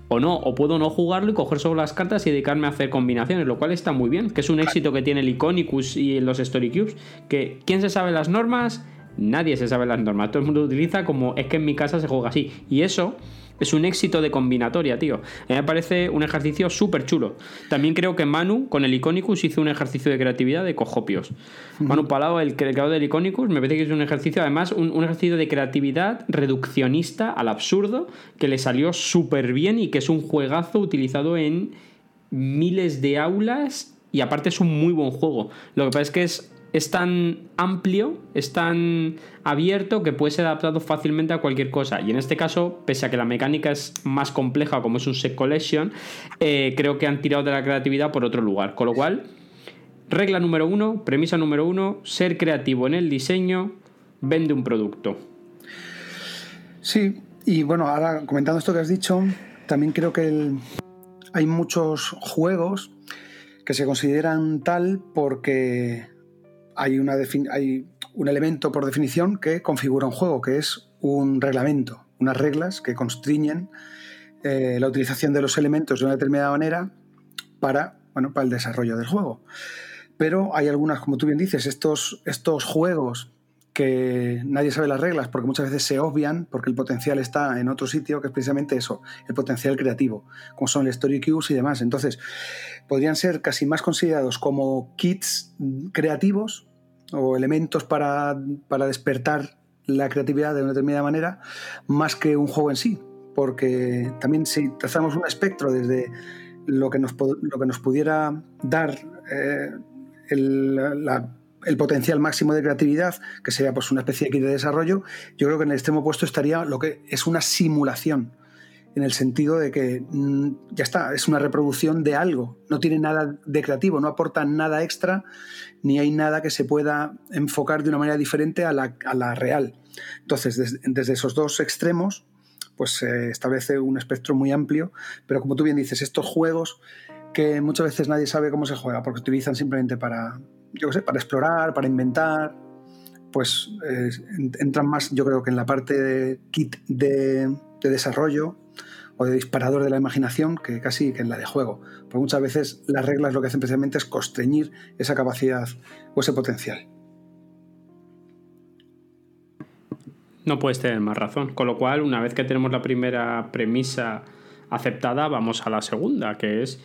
o no, o puedo no jugarlo y coger solo las cartas y dedicarme a hacer combinaciones, lo cual está muy bien, que es un éxito que tiene el Iconicus y los Story Cubes, que ¿quién se sabe las normas? Nadie se sabe las normas, todo el mundo lo utiliza como es que en mi casa se juega así, y eso es un éxito de combinatoria, tío. A mí me parece un ejercicio súper chulo. También creo que Manu, con el Iconicus, hizo un ejercicio de creatividad de cojopios. Manu Palau, el creador del Iconicus, me parece que es un ejercicio, además, un, ejercicio de creatividad reduccionista al absurdo, que le salió súper bien y que es un juegazo utilizado en miles de aulas y aparte es un muy buen juego. Lo que pasa es que es es tan amplio, es tan abierto que puede ser adaptado fácilmente a cualquier cosa. Y en este caso, pese a que la mecánica es más compleja como es un set collection, eh, creo que han tirado de la creatividad por otro lugar. Con lo cual, regla número uno, premisa número uno, ser creativo en el diseño, vende un producto. Sí, y bueno, ahora comentando esto que has dicho, también creo que hay muchos juegos que se consideran tal porque hay, una hay un elemento por definición que configura un juego, que es un reglamento, unas reglas que constriñen eh, la utilización de los elementos de una determinada manera para, bueno, para el desarrollo del juego. Pero hay algunas, como tú bien dices, estos, estos juegos que nadie sabe las reglas porque muchas veces se obvian porque el potencial está en otro sitio, que es precisamente eso, el potencial creativo, como son el Story Cues y demás. Entonces, podrían ser casi más considerados como kits creativos o elementos para, despertar la creatividad de una determinada manera, más que un juego en sí. Porque también si trazamos un espectro desde lo que nos, lo que nos pudiera dar eh, el, la el potencial máximo de creatividad, que sería pues una especie de desarrollo, yo creo que en el extremo opuesto estaría lo que es una simulación, en el sentido de que mm, ya está, es una reproducción de algo, no tiene nada de creativo, no aporta nada extra, ni hay nada que se pueda enfocar de una manera diferente a la, real. Entonces, desde, esos dos extremos, pues se establece un espectro muy amplio, pero como tú bien dices, estos juegos que muchas veces nadie sabe cómo se juega, porque utilizan simplemente para, yo sé, para explorar, para inventar, pues eh, entran más, yo creo que en la parte de kit de, desarrollo o de disparador de la imaginación que casi que en la de juego. Porque muchas veces las reglas lo que hacen precisamente es constreñir esa capacidad o ese potencial. No puedes tener más razón. Con lo cual, una vez que tenemos la primera premisa aceptada, vamos a la segunda, que es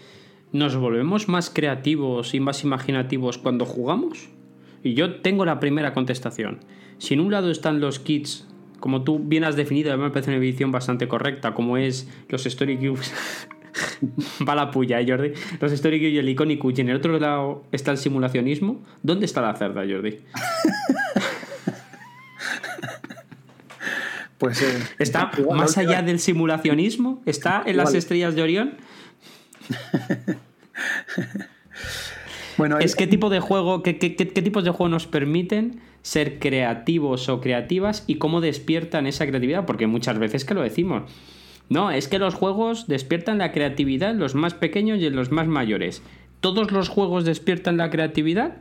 ¿Nos volvemos más creativos y más imaginativos cuando jugamos? Y yo tengo la primera contestación. Si en un lado están los kits, como tú bien has definido, me parece una edición bastante correcta, como es los Story Cubes, Va la puya, ¿eh, Jordi. Los históricos y el icónico. Y en el otro lado está el simulacionismo. ¿Dónde está la cerda, Jordi? Pues eh, está más allá del simulacionismo, está en las estrellas de Orión. bueno, es qué tipo de juego, qué, qué, tipos de juego nos permiten ser creativos o creativas y cómo despiertan esa creatividad, porque muchas veces que lo decimos. No, es que los juegos despiertan la creatividad en los más pequeños y en los más mayores. ¿Todos los juegos despiertan la creatividad?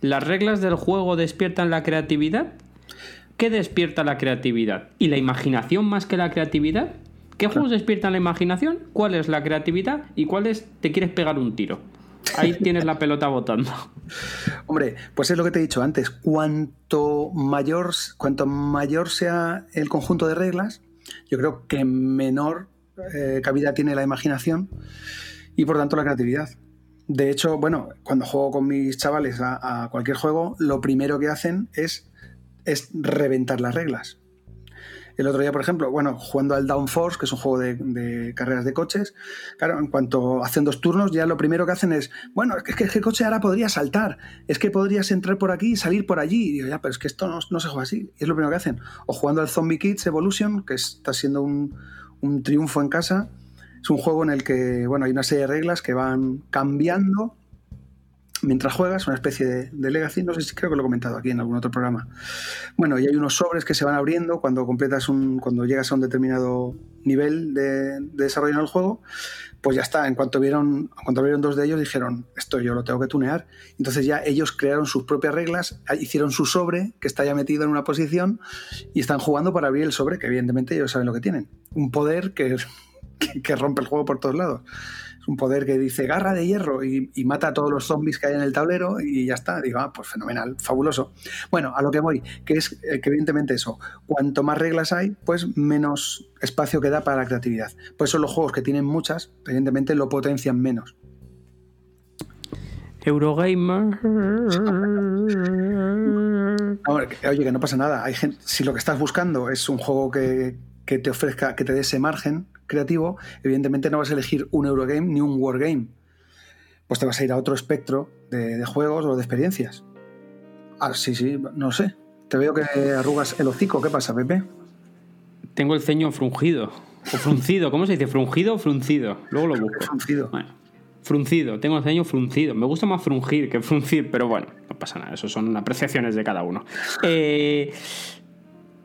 ¿Las reglas del juego despiertan la creatividad? ¿Qué despierta la creatividad? ¿Y la imaginación más que la creatividad? ¿Qué juegos despiertan la imaginación? ¿Cuál es la creatividad? ¿Y cuál es te quieres pegar un tiro? Ahí tienes la pelota botando. Hombre, pues es lo que te he dicho antes. Cuanto mayor, cuanto mayor sea el conjunto de reglas, yo creo que menor eh, cabida tiene la imaginación y por tanto la creatividad. De hecho, bueno, cuando juego con mis chavales a cualquier juego, lo primero que hacen es es reventar las reglas. El otro día, por ejemplo, bueno, jugando al Downforce, que es un juego de, carreras de coches, claro, en cuanto hacen dos turnos, ya lo primero que hacen es, bueno, es que, el coche ahora podría saltar, es que podrías entrar por aquí y salir por allí. Y digo, ya, pero es que esto no, se juega así. Y es lo primero que hacen. O jugando al Zombie Kids Evolution, que está siendo un, un triunfo en casa. Es un juego en el que, bueno, hay una serie de reglas que van cambiando mientras juegas, una especie de, legacy, no sé si creo que lo he comentado aquí en algún otro programa. Bueno, y hay unos sobres que se van abriendo cuando completas un, cuando llegas a un determinado nivel de, desarrollo en el juego, pues ya está, en cuanto vieron, cuando vieron dos de ellos dijeron, esto yo lo tengo que tunear. Entonces ya ellos crearon sus propias reglas, hicieron su sobre, que está ya metido en una posición, y están jugando para abrir el sobre, que evidentemente ellos saben lo que tienen. Un poder que, que rompe el juego por todos lados un poder que dice garra de hierro y, mata a todos los zombies que hay en el tablero y ya está. Digo, ah, pues fenomenal, fabuloso. Bueno, a lo que voy, que es eh, que evidentemente eso, cuanto más reglas hay, pues menos espacio queda para la creatividad. Por eso los juegos que tienen muchas, evidentemente lo potencian menos. Eurogamer. oye, que no pasa nada. Hay gente, si lo que estás buscando es un juego que, que te ofrezca, que te dé ese margen creativo, evidentemente no vas a elegir un Eurogame ni un Wargame. Pues te vas a ir a otro espectro de, juegos o de experiencias. Ah, sí, sí, no sé. Te veo que arrugas el hocico. ¿Qué pasa, Pepe? Tengo el ceño frungido. O fruncido, ¿cómo se dice? ¿Frungido o fruncido? Luego lo busco. Fruncido. Bueno, fruncido, tengo el ceño fruncido. Me gusta más frungir que fruncir, pero bueno, no pasa nada, eso son apreciaciones de cada uno. Eh,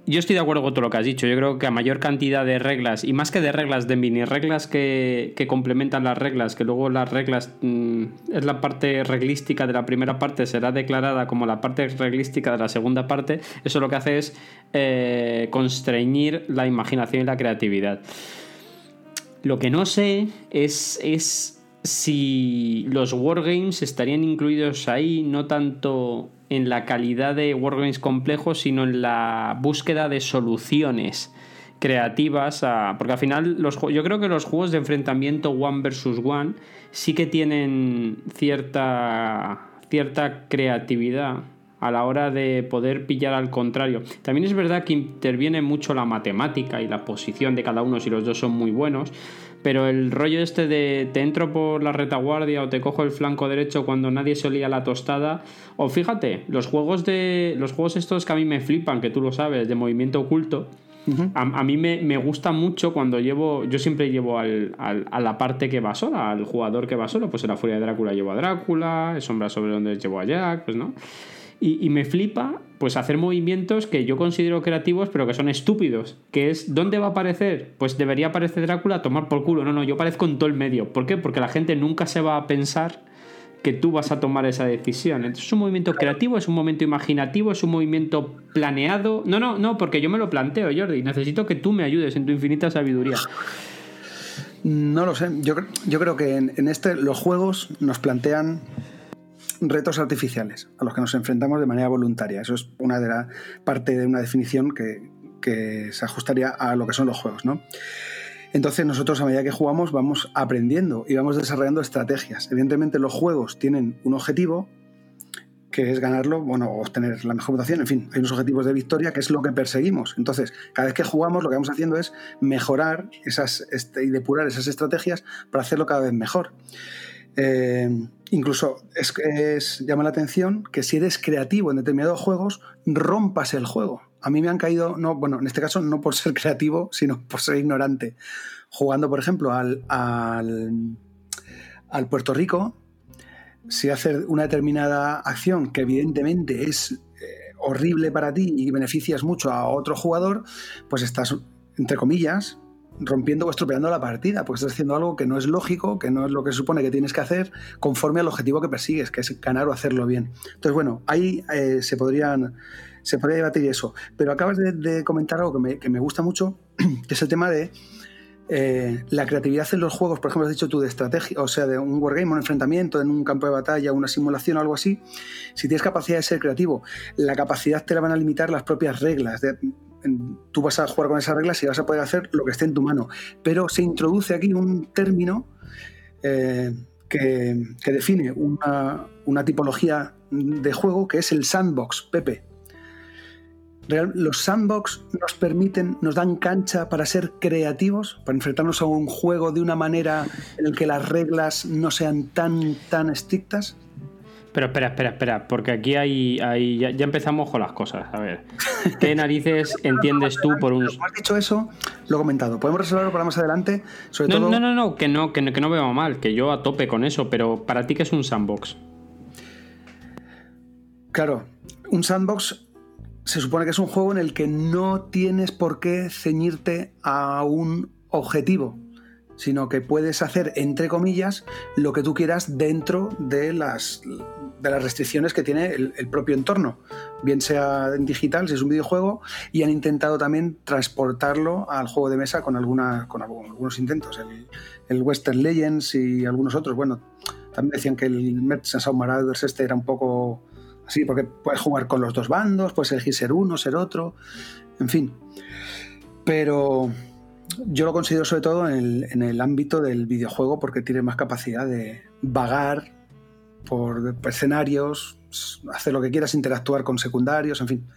yo estoy de acuerdo con todo lo que has dicho. Yo creo que a mayor cantidad de reglas, y más que de reglas de mini reglas que, complementan las reglas, que luego las reglas mm, es la parte reglística de la primera parte, será declarada como la parte reglística de la segunda parte, eso lo que hace es eh, constreñir la imaginación y la creatividad. Lo que no sé es, es si los wargames estarían incluidos ahí, no tanto en la calidad de wargames complejos, sino en la búsqueda de soluciones creativas, porque al final los, yo creo que los juegos de enfrentamiento one versus one sí que tienen cierta, cierta creatividad a la hora de poder pillar al contrario. También es verdad que interviene mucho la matemática y la posición de cada uno si los dos son muy buenos, pero el rollo este de te entro por la retaguardia o te cojo el flanco derecho cuando nadie se olía la tostada. O fíjate, los juegos de. Los juegos estos que a mí me flipan, que tú lo sabes, de movimiento oculto. a, mí me, gusta mucho cuando llevo. Yo siempre llevo al, a la parte que va sola, al jugador que va solo. Pues en la Furia de Drácula llevo a Drácula, en Sombra sobre donde llevo a Jack, pues no. Y, me flipa pues hacer movimientos que yo considero creativos pero que son estúpidos. Que es, ¿dónde va a aparecer? Pues debería aparecer Drácula a tomar por culo. No, no, yo parezco en todo el medio. ¿Por qué? Porque la gente nunca se va a pensar que tú vas a tomar esa decisión. Entonces es un movimiento creativo, es un momento imaginativo, es un movimiento planeado. No, no, no, porque yo me lo planteo, Jordi. Necesito que tú me ayudes en tu infinita sabiduría. No lo sé. Yo, yo creo que en, en este los juegos nos plantean retos artificiales a los que nos enfrentamos de manera voluntaria. Eso es una de la parte de una definición que, se ajustaría a lo que son los juegos, ¿no? Entonces nosotros a medida que jugamos vamos aprendiendo y vamos desarrollando estrategias. Evidentemente los juegos tienen un objetivo que es ganarlo, bueno, obtener la mejor votación, en fin, hay unos objetivos de victoria que es lo que perseguimos. Entonces, cada vez que jugamos lo que vamos haciendo es mejorar esas este, y depurar esas estrategias para hacerlo cada vez mejor. Eh, incluso es, llama la atención que si eres creativo en determinados juegos, rompas el juego. A mí me han caído, no, bueno, en este caso no por ser creativo, sino por ser ignorante. Jugando, por ejemplo, al, al, al Puerto Rico, si haces una determinada acción que evidentemente es eh, horrible para ti y beneficias mucho a otro jugador, pues estás, entre comillas, rompiendo o estropeando la partida, porque estás haciendo algo que no es lógico, que no es lo que se supone que tienes que hacer conforme al objetivo que persigues, que es ganar o hacerlo bien. Entonces, bueno, ahí eh, se podrían se podría debatir eso. Pero acabas de, comentar algo que me, que me, gusta mucho, que es el tema de eh, la creatividad en los juegos, por ejemplo, has dicho tú de estrategia, o sea, de un wargame, un enfrentamiento en un campo de batalla, una simulación o algo así, si tienes capacidad de ser creativo, la capacidad te la van a limitar las propias reglas. Tú vas a jugar con esas reglas y vas a poder hacer lo que esté en tu mano. Pero se introduce aquí un término eh, que, define una, una tipología de juego que es el sandbox, Pepe los sandbox nos permiten, nos dan cancha para ser creativos, para enfrentarnos a un juego de una manera en la que las reglas no sean tan, tan estrictas. Pero espera, espera, espera, porque aquí hay, hay ya, empezamos con las cosas. A ver, ¿qué narices entiendes tú por un...? Has dicho eso, lo he comentado. Podemos resolverlo para más adelante. Sobre no, todo... no, no, no, que no, que no, que no veo mal, que yo a tope con eso, pero para ti, ¿qué es un sandbox? Claro, un sandbox se supone que es un juego en el que no tienes por qué ceñirte a un objetivo, sino que puedes hacer, entre comillas, lo que tú quieras dentro de las, de las restricciones que tiene el, propio entorno, bien sea en digital, si es un videojuego, y han intentado también transportarlo al juego de mesa con, alguna, con algunos intentos. El, Western Legends y algunos otros, bueno, también decían que el Merchants of Marauders este era un poco Sí, porque puedes jugar con los dos bandos, puedes elegir ser uno, ser otro, en fin. Pero yo lo considero sobre todo en el, ámbito del videojuego porque tiene más capacidad de vagar por escenarios, hacer lo que quieras, interactuar con secundarios, en fin.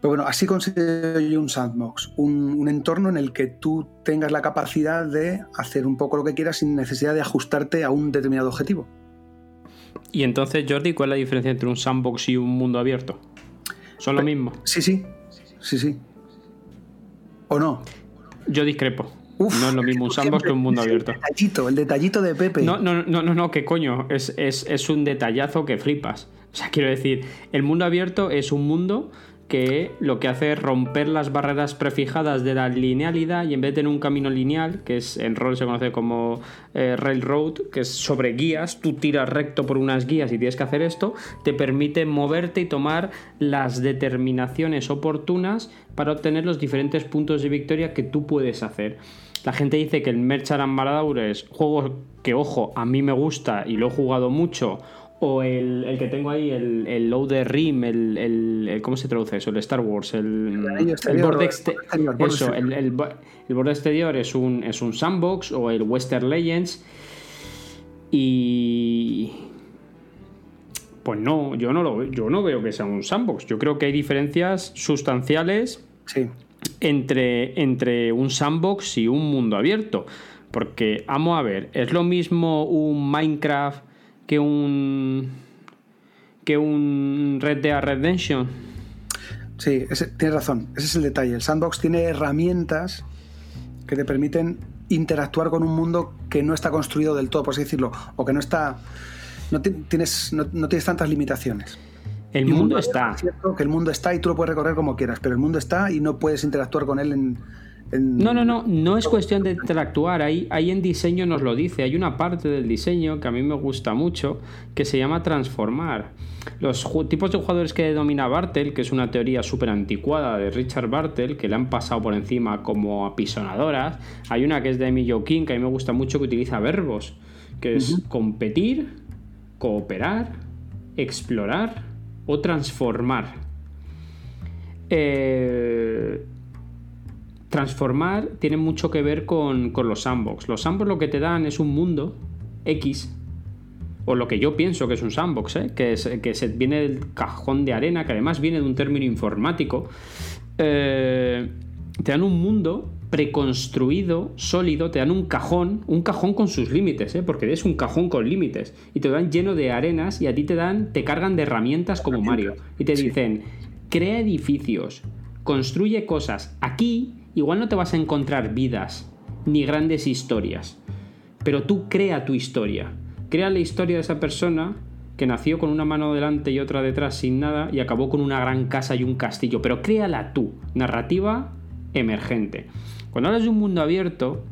Pero bueno, así considero yo un sandbox, un, un, entorno en el que tú tengas la capacidad de hacer un poco lo que quieras sin necesidad de ajustarte a un determinado objetivo. Y entonces, Jordi, ¿cuál es la diferencia entre un sandbox y un mundo abierto? ¿Son lo mismo? Sí, sí. Sí, sí. ¿O no? Yo discrepo. no es lo mismo un sandbox que un mundo abierto. El detallito, el detallito de Pepe. No, no, no, no, no, ¿qué coño? Es, es un detallazo que flipas. O sea, quiero decir, el mundo abierto es un mundo que lo que hace es romper las barreras prefijadas de la linealidad y en vez de tener un camino lineal, que es en rol se conoce como eh, railroad, que es sobre guías, tú tiras recto por unas guías y tienes que hacer esto, te permite moverte y tomar las determinaciones oportunas para obtener los diferentes puntos de victoria que tú puedes hacer. La gente dice que el Merchant and es juego que, ojo, a mí me gusta y lo he jugado mucho, o el, que tengo ahí, el, el Loader Rim, el, ¿Cómo se traduce eso? El Star Wars. El, el borde exterior. Eso, el, borde exterior es un, es un sandbox o el Western Legends. Y. Pues no, yo no, lo, yo no veo que sea un sandbox. Yo creo que hay diferencias sustanciales entre, entre un sandbox y un mundo abierto. Porque, vamos a ver, es lo mismo un Minecraft que un que un Red Dead Redemption. Sí, tienes razón, ese es el detalle. El sandbox tiene herramientas que te permiten interactuar con un mundo que no está construido del todo, por así decirlo, o que no está no tienes no, tienes tantas limitaciones. El mundo, está. Es cierto que el mundo está y tú lo puedes recorrer como quieras, pero el mundo está y no puedes interactuar con él en, no, no, no, no es cuestión de interactuar, ahí, ahí en diseño nos lo dice, hay una parte del diseño que a mí me gusta mucho que se llama transformar. Los tipos de jugadores que domina Bartel, que es una teoría súper anticuada de Richard Bartel, que le han pasado por encima como apisonadoras, hay una que es de Emilio King, que a mí me gusta mucho que utiliza verbos, que es competir, cooperar, explorar o transformar. Eh, transformar tiene mucho que ver con, los sandbox. Los sandbox lo que te dan es un mundo X, o lo que yo pienso que es un sandbox, ¿eh? que, que se viene del cajón de arena, que además viene de un término informático, eh, te dan un mundo preconstruido, sólido, te dan un cajón, un cajón con sus límites, ¿eh? porque es un cajón con límites, y te dan lleno de arenas y a ti te dan, te cargan de herramientas como Mario, y te dicen, crea edificios, construye cosas. Aquí igual no te vas a encontrar vidas ni grandes historias, pero tú crea tu historia. Crea la historia de esa persona que nació con una mano delante y otra detrás sin nada y acabó con una gran casa y un castillo, pero créala tú, narrativa emergente. Cuando hablas de un mundo abierto,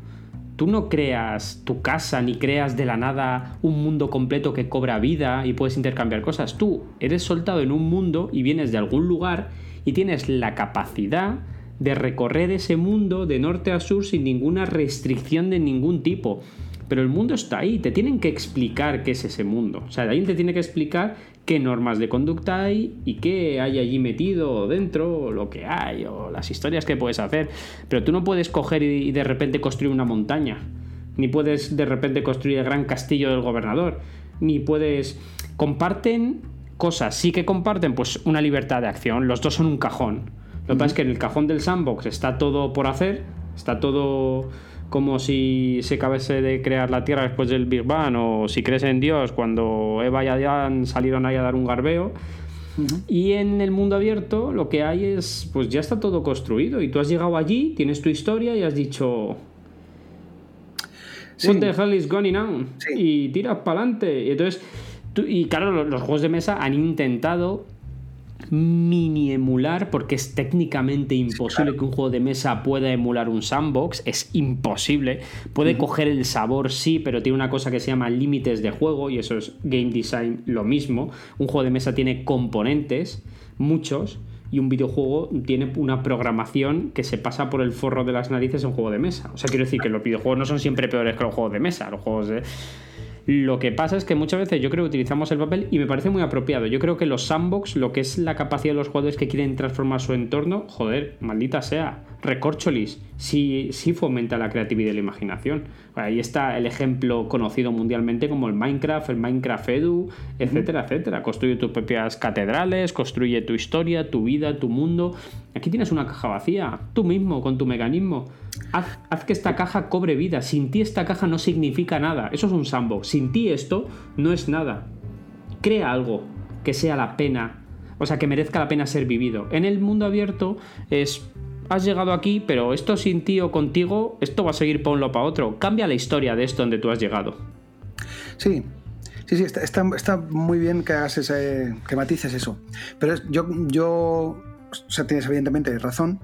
tú no creas tu casa ni creas de la nada un mundo completo que cobra vida y puedes intercambiar cosas. Tú eres soltado en un mundo y vienes de algún lugar y tienes la capacidad de recorrer ese mundo de norte a sur sin ninguna restricción de ningún tipo. Pero el mundo está ahí, te tienen que explicar qué es ese mundo. O sea, alguien te tiene que explicar qué normas de conducta hay y qué hay allí metido dentro, o lo que hay, o las historias que puedes hacer. Pero tú no puedes coger y de repente construir una montaña, ni puedes de repente construir el gran castillo del gobernador, ni puedes... Comparten cosas, sí que comparten pues una libertad de acción, los dos son un cajón. Lo que pasa es que en el cajón del sandbox está todo por hacer, está todo como si se acabase de crear la Tierra después del Big Bang o si crees en Dios cuando Eva y Adán salieron ahí a dar un garbeo. Y en el mundo abierto lo que hay es, pues ya está todo construido y tú has llegado allí, tienes tu historia y has dicho, What the hell is going on? Y tiras para adelante. Y entonces, y claro, los, juegos de mesa han intentado mini emular, porque es técnicamente imposible que un juego de mesa pueda emular un sandbox, es imposible. Puede coger el sabor, sí, pero tiene una cosa que se llama límites de juego, y eso es game design lo mismo. Un juego de mesa tiene componentes, muchos, y un videojuego tiene una programación que se pasa por el forro de las narices en un juego de mesa. O sea, quiero decir que los videojuegos no son siempre peores que los juegos de mesa. Los juegos de lo que pasa es que muchas veces yo creo que utilizamos el papel y me parece muy apropiado. Yo creo que los sandbox, lo que es la capacidad de los jugadores que quieren transformar su entorno, joder, maldita sea, recorcholis, sí, sí fomenta la creatividad y la imaginación. Ahí está el ejemplo conocido mundialmente como el Minecraft, el Minecraft Edu, etcétera, etcétera. Construye tus propias catedrales, construye tu historia, tu vida, tu mundo. Aquí tienes una caja vacía, tú mismo, con tu mecanismo. Haz, que esta caja cobre vida. Sin ti esta caja no significa nada. Eso es un sandbox. Sin ti esto no es nada. Crea algo que sea la pena, o sea, que merezca la pena ser vivido. En el mundo abierto es has llegado aquí, pero esto sin ti o contigo, esto va a seguir para un lado para otro. Cambia la historia de esto donde tú has llegado. Sí, sí, sí, está, muy bien que hagas ese, que matices eso. Pero yo, yo, o sea, tienes evidentemente razón,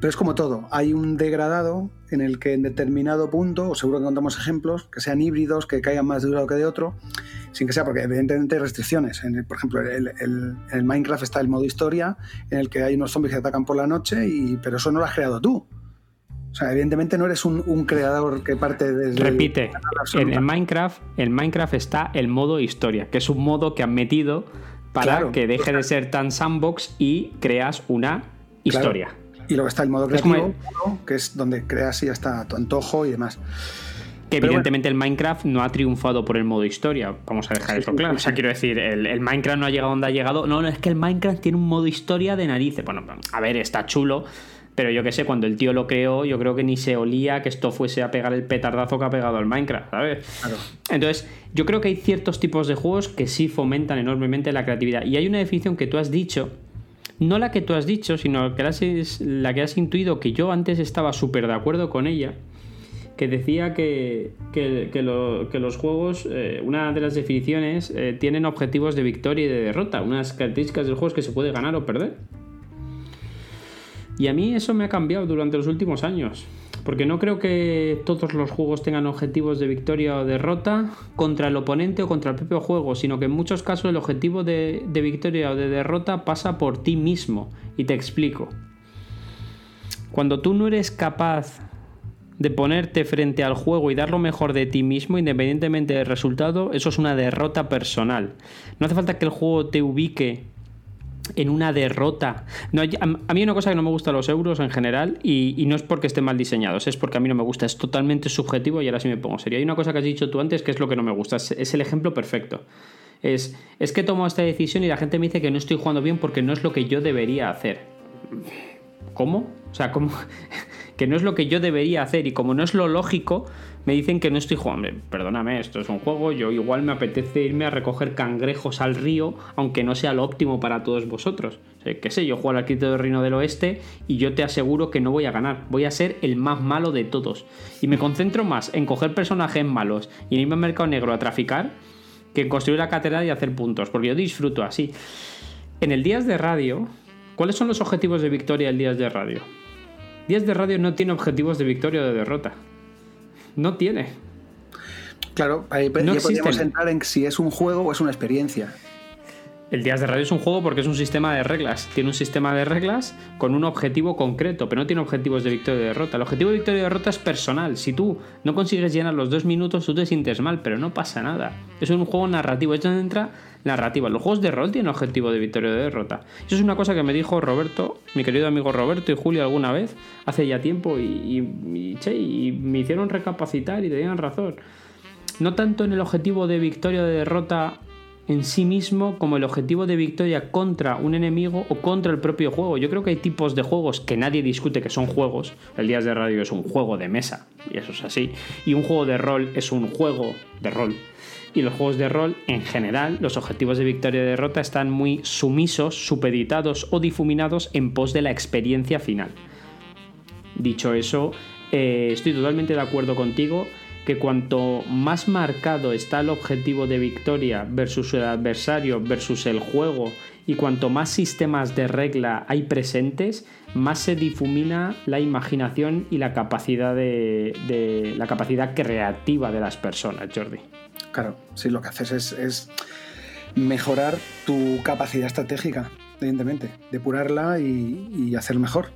pero es como todo, hay un degradado en el que en determinado punto, o seguro que contamos ejemplos, que sean híbridos, que caigan más de un lado que de otro, sin que sea, porque evidentemente hay restricciones. por ejemplo, en el, Minecraft está el modo historia, en el que hay unos zombies que atacan por la noche, y, pero eso no lo has creado tú. O sea, evidentemente no eres un, creador que parte desde... Repite, en, Minecraft, en Minecraft está el modo historia, que es un modo que han metido para que deje de ser tan sandbox y creas una historia. Y luego está el modo creativo, que es donde creas y ya está tu antojo y demás. Que evidentemente el Minecraft no ha triunfado por el modo historia. Vamos a dejar eso claro. O sea, quiero decir, el, Minecraft no ha llegado donde ha llegado. No, no, es que el Minecraft tiene un modo historia de narices. Bueno, a ver, está chulo. Pero yo qué sé, cuando el tío lo creó, yo creo que ni se olía que esto fuese a pegar el petardazo que ha pegado al Minecraft, ¿sabes? Entonces, yo creo que hay ciertos tipos de juegos que sí fomentan enormemente la creatividad. Y hay una definición que tú has dicho, no la que tú has dicho, sino la que has, la que has intuido, que yo antes estaba súper de acuerdo con ella, que decía que, los juegos, eh, una de las definiciones, eh, tienen objetivos de victoria y de derrota. Unas características del juego es que se puede ganar o perder. Y a mí eso me ha cambiado durante los últimos años. Porque no creo que todos los juegos tengan objetivos de victoria o derrota contra el oponente o contra el propio juego, sino que en muchos casos el objetivo de, victoria o de derrota pasa por ti mismo. Y te explico. Cuando tú no eres capaz de ponerte frente al juego y dar lo mejor de ti mismo, independientemente del resultado, eso es una derrota personal. No hace falta que el juego te ubique en una derrota. No, a, mí una cosa que no me gusta los euros en general y, no es porque estén mal diseñados, es porque a mí no me gusta, es totalmente subjetivo y ahora sí me pongo serio. Hay una cosa que has dicho tú antes que es lo que no me gusta, es, el ejemplo perfecto. Es, es que tomo esta decisión y la gente me dice que no estoy jugando bien porque no es lo que yo debería hacer. ¿Cómo? O sea, ¿cómo? que no es lo que yo debería hacer y como no es lo lógico, me dicen que no estoy jugando. Perdóname, esto es un juego, yo igual me apetece irme a recoger cangrejos al río, aunque no sea lo óptimo para todos vosotros. O qué sé, yo juego al arquitecto del Reino del Oeste y yo te aseguro que no voy a ganar, voy a ser el más malo de todos. Y me concentro más en coger personajes malos y en irme al mercado negro a traficar que en construir la catedral y hacer puntos, porque yo disfruto así. En el Días de Radio, ¿cuáles son los objetivos de victoria del Días de Radio? Días de Radio no tiene objetivos de victoria o de derrota. No tiene. Claro, ahí no podríamos entrar en si es un juego o es una experiencia. El Días de Radio es un juego porque es un sistema de reglas. Tiene un sistema de reglas con un objetivo concreto, pero no tiene objetivos de victoria y derrota. El objetivo de victoria y derrota es personal. Si tú no consigues llenar los dos minutos, tú te sientes mal, pero no pasa nada. Es un juego narrativo. Es donde entra narrativa. Los juegos de rol tienen objetivo de victoria o de derrota. Eso es una cosa que me dijo Roberto, mi querido amigo Roberto y Julio alguna vez, hace ya tiempo, y, y me hicieron recapacitar y tenían razón. No tanto en el objetivo de victoria o de derrota en sí mismo como el objetivo de victoria contra un enemigo o contra el propio juego. Yo creo que hay tipos de juegos que nadie discute que son juegos. El Días de Radio es un juego de mesa, y eso es así. Y un juego de rol es un juego de rol. Y los juegos de rol, en general, los objetivos de victoria y derrota están muy sumisos, supeditados o difuminados en pos de la experiencia final. Dicho eso, eh, estoy totalmente de acuerdo contigo que cuanto más marcado está el objetivo de victoria versus el adversario versus el juego y cuanto más sistemas de regla hay presentes, más se difumina la imaginación y la capacidad de, la capacidad creativa de las personas, Jordi. Claro, sí, lo que haces es, mejorar tu capacidad estratégica, evidentemente, depurarla y, y hacer mejor.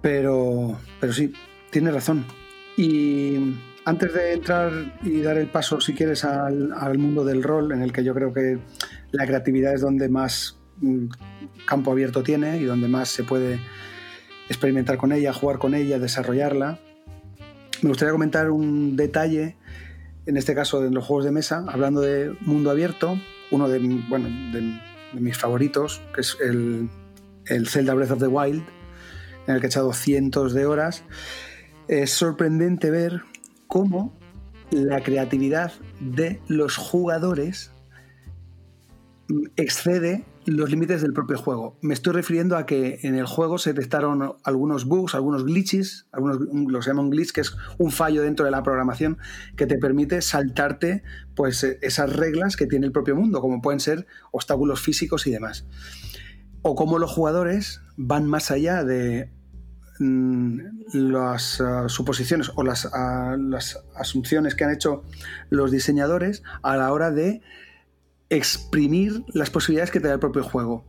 Pero, pero sí, tienes razón. Y antes de entrar y dar el paso, si quieres, al, mundo del rol, en el que yo creo que la creatividad es donde más mm, campo abierto tiene y donde más se puede experimentar con ella, jugar con ella, desarrollarla, me gustaría comentar un detalle, en este caso en los juegos de mesa, hablando de mundo abierto, uno de, de, mis favoritos, que es el, el Zelda Breath of the Wild, en el que he echado cientos de horas. Es sorprendente ver cómo la creatividad de los jugadores excede los límites del propio juego. Me estoy refiriendo a que en el juego se detectaron algunos bugs, algunos glitches, algunos lo se llama un glitch, que es un fallo dentro de la programación que te permite saltarte pues, esas reglas que tiene el propio mundo, como pueden ser obstáculos físicos y demás. O cómo los jugadores van más allá de Mm, las ah, suposiciones o las, ah, las asunciones que han hecho los diseñadores a la hora de exprimir las posibilidades que te da el propio juego.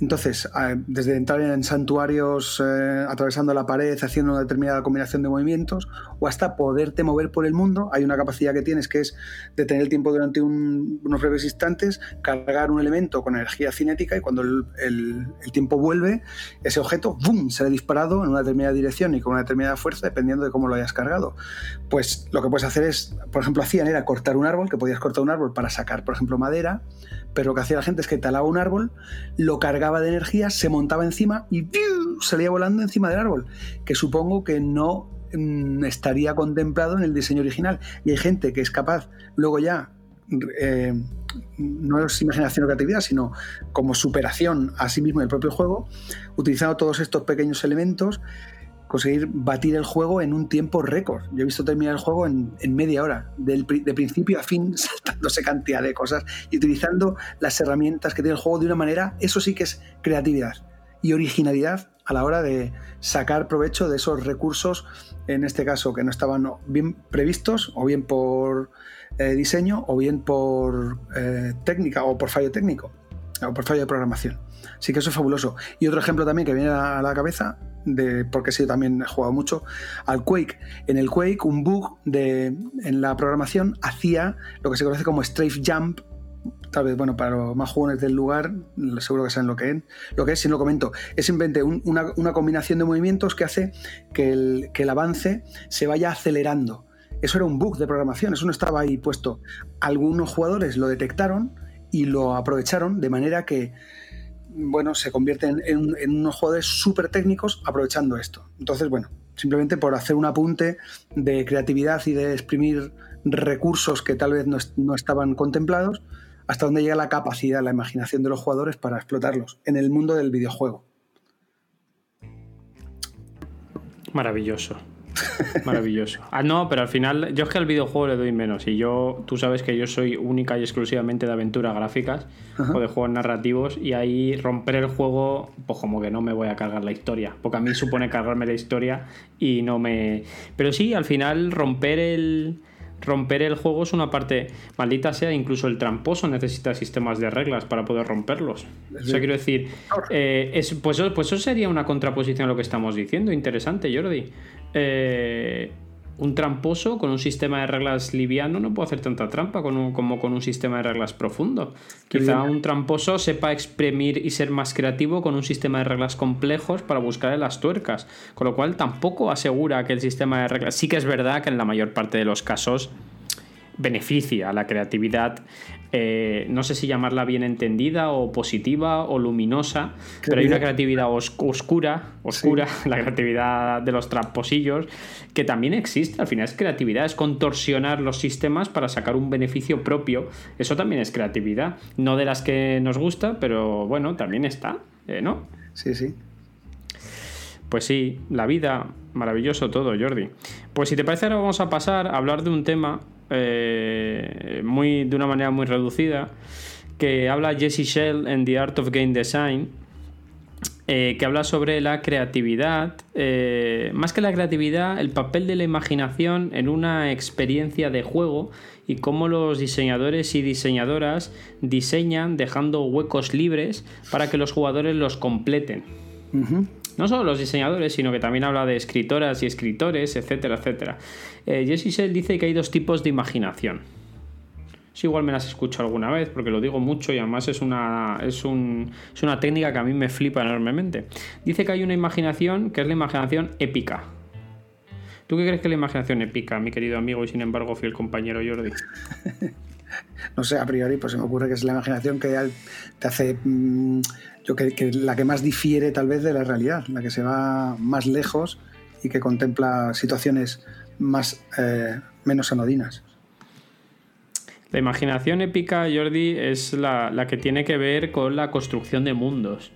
Entonces, desde entrar en santuarios eh, atravesando la pared, haciendo una determinada combinación de movimientos, o hasta poderte mover por el mundo, hay una capacidad que tienes que es detener el tiempo durante unos breves instantes, cargar un elemento con energía cinética y cuando el, tiempo vuelve, ese objeto ¡bum! ha disparado en una determinada dirección y con una determinada fuerza, dependiendo de cómo lo hayas cargado. Pues lo que puedes hacer es, por ejemplo, hacían era cortar un árbol, que podías cortar un árbol para sacar, por ejemplo, madera, pero lo que hacía la gente es que talaba un árbol, lo cargaba de energía, se montaba encima y salía volando encima del árbol, que supongo que no mm, estaría contemplado en el diseño original. Y hay gente que es capaz, luego ya, eh, no es imaginación o creatividad, sino como superación a sí mismo del propio juego, utilizando todos estos pequeños elementos conseguir batir el juego en un tiempo récord. Yo he visto terminar el juego en, media hora, de principio a fin, saltándose cantidad de cosas y utilizando las herramientas que tiene el juego de una manera, eso sí que es creatividad y originalidad a la hora de sacar provecho de esos recursos, en este caso que no estaban bien previstos, o bien por eh, diseño, o bien por eh, técnica, o por fallo técnico, o por fallo de programación. Así que eso es fabuloso. Y otro ejemplo también que viene a la cabeza de, porque sí, también he jugado mucho, al Quake. En el Quake, un bug de, en la programación hacía lo que se conoce como strafe jump, tal vez, bueno, para los más jóvenes del lugar, seguro que saben lo que es, lo que es si no lo comento. Es simplemente una, una, combinación de movimientos que hace que el, que el avance se vaya acelerando. Eso era un bug de programación, eso no estaba ahí puesto. Algunos jugadores lo detectaron y lo aprovecharon de manera que, bueno, se convierten en, unos jugadores súper técnicos aprovechando esto. Entonces, bueno, simplemente por hacer un apunte de creatividad y de exprimir recursos que tal vez no, estaban contemplados, hasta dónde llega la capacidad, la imaginación de los jugadores para explotarlos en el mundo del videojuego. Maravilloso. Maravilloso. Ah, no, pero al final, yo es que al videojuego le doy menos. Y yo, tú sabes que yo soy única y exclusivamente de aventuras gráficas o de juegos narrativos. Y ahí romper el juego, pues como que no me voy a cargar la historia. Porque a mí supone cargarme la historia y no me. Pero sí, al final, romper el romper el juego es una parte, maldita sea, incluso el tramposo necesita sistemas de reglas para poder romperlos. O sea, quiero decir, eh, es, pues, pues eso sería una contraposición a lo que estamos diciendo. Interesante, Jordi. Eh, un tramposo con un sistema de reglas liviano no puede hacer tanta trampa como con un sistema de reglas profundo. Quizá un tramposo sepa exprimir y ser más creativo con un sistema de reglas complejos para buscar las tuercas, con lo cual tampoco asegura que el sistema de reglas... Sí que es verdad que en la mayor parte de los casos beneficia la creatividad, eh, no sé si llamarla bien entendida o positiva o luminosa, pero hay una creatividad oscura, oscura, la creatividad de los tramposillos, que también existe, al final es creatividad, es contorsionar los sistemas para sacar un beneficio propio, eso también es creatividad, no de las que nos gusta, pero bueno, también está, eh, ¿no? Sí, sí. Pues sí, la vida, maravilloso todo, Jordi. Pues si te parece, ahora vamos a pasar a hablar de un tema eh, muy, de una manera muy reducida, que habla Jesse Shell en The Art of Game Design, eh, que habla sobre la creatividad, eh, más que la creatividad, el papel de la imaginación en una experiencia de juego y cómo los diseñadores y diseñadoras diseñan dejando huecos libres para que los jugadores los completen no solo los diseñadores, sino que también habla de escritoras y escritores, etcétera, etcétera. Eh, Jesse Shell dice que hay dos tipos de imaginación. Si igual me las escucho alguna vez, porque lo digo mucho y además es una, es, es una técnica que a mí me flipa enormemente. Dice que hay una imaginación que es la imaginación épica. ¿Tú qué crees que es la imaginación épica, mi querido amigo y sin embargo fiel compañero Jordi? no sé, a priori, pues se me ocurre que es la imaginación que te hace mm, yo que, la que más difiere tal vez de la realidad, la que se va más lejos y que contempla situaciones más eh, menos anodinas. La imaginación épica, Jordi, es la, la, que tiene que ver con la construcción de mundos.